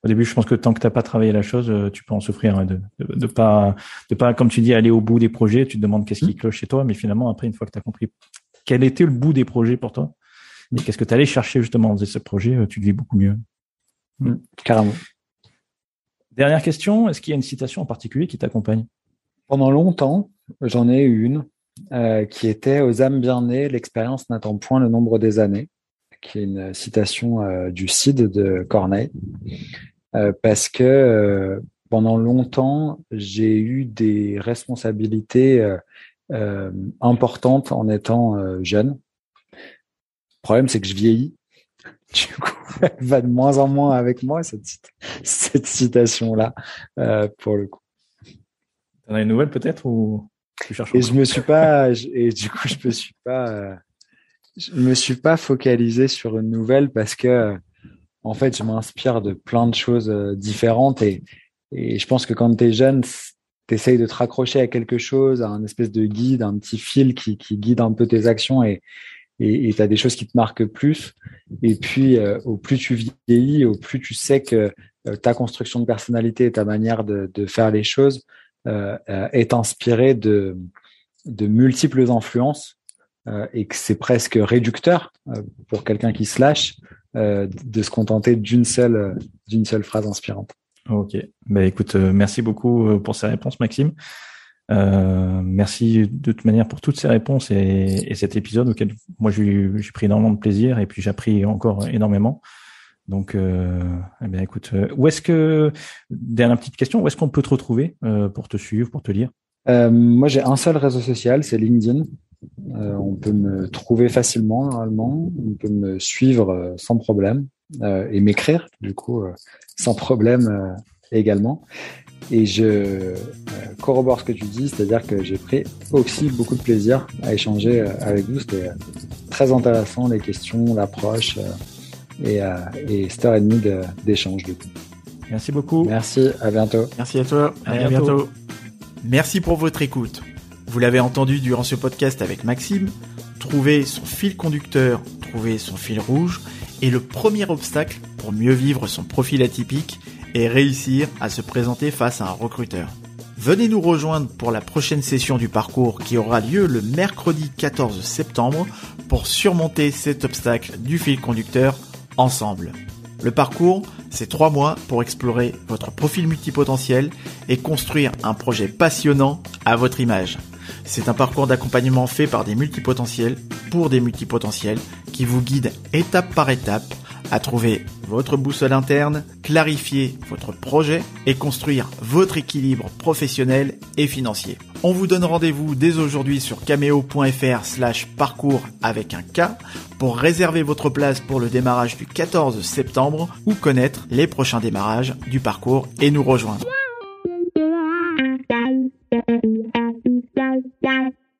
Au début, je pense que tant que t'as pas travaillé la chose, euh, tu peux en souffrir hein, de, de, de, pas, de pas, comme tu dis, aller au bout des projets. Tu te demandes qu'est-ce qui mmh. cloche chez toi, mais finalement, après, une fois que tu as compris quel était le bout des projets pour toi, et qu'est-ce que tu allais chercher justement en faisant ce projet, tu le vis beaucoup mieux. Mmh, carrément. Dernière question, est-ce qu'il y a une citation en particulier qui t'accompagne? Pendant longtemps, j'en ai eu une euh, qui était Aux âmes bien nées, l'expérience n'attend point le nombre des années, qui est une citation euh, du Cid de Corneille, euh, parce que euh, pendant longtemps, j'ai eu des responsabilités euh, importantes en étant jeune le problème, c'est que je vieillis. Du coup, elle va de moins en moins avec moi, cette, cette citation-là, pour le coup. T'en as une nouvelle peut-être ou tu cherches Et je me suis pas, et du coup, je me suis pas, euh, je me suis pas focalisé sur une nouvelle parce que, en fait, je m'inspire de plein de choses euh, différentes et, et je pense que quand tu es jeune, tu essayes de te raccrocher à quelque chose, à un espèce de guide, un petit fil qui, qui guide un peu tes actions et, et tu as des choses qui te marquent plus. Et puis, euh, au plus tu vieillis, au plus tu sais que euh, ta construction de personnalité et ta manière de, de faire les choses est inspirée de, multiples influences et que c'est presque réducteur pour quelqu'un qui se lâche de se contenter d'une seule phrase inspirante. Ok. Ben écoute, merci beaucoup pour ces réponses, Maxime. Euh, merci de toute manière pour toutes ces réponses et, et cet épisode auquel moi j'ai pris énormément de plaisir et puis j'ai appris encore énormément. Donc, euh, eh bien, écoute, euh, où est-ce que dernière petite question, où est-ce qu'on peut te retrouver euh, pour te suivre, pour te lire? Moi, j'ai un seul réseau social, c'est LinkedIn. On peut me trouver facilement normalement, on peut me suivre sans problème et m'écrire du coup sans problème également. Et je corrobore ce que tu dis, c'est-à-dire que j'ai pris aussi beaucoup de plaisir à échanger avec vous. C'était très intéressant, les questions, l'approche et, et cette heure et demie d'échange du coup. Merci beaucoup. Merci, à bientôt. Merci à toi, à, bientôt. bientôt. Merci pour votre écoute. Vous l'avez entendu durant ce podcast avec Maxime, trouver son fil conducteur, trouver son fil rouge est le premier obstacle pour mieux vivre son profil atypique et réussir à se présenter face à un recruteur. Venez nous rejoindre pour la prochaine session du parcours qui aura lieu le mercredi 14 septembre pour surmonter cet obstacle du fil conducteur ensemble. Le parcours, c'est trois mois pour explorer votre profil multipotentiel et construire un projet passionnant à votre image. C'est un parcours d'accompagnement fait par des multipotentiels pour des multipotentiels qui vous guide étape par étape à trouver votre boussole interne, clarifier votre projet et construire votre équilibre professionnel et financier. On vous donne rendez-vous dès aujourd'hui sur cameo.fr slash parcours avec un K pour réserver votre place pour le démarrage du 14 septembre ou connaître les prochains démarrages du parcours et nous rejoindre.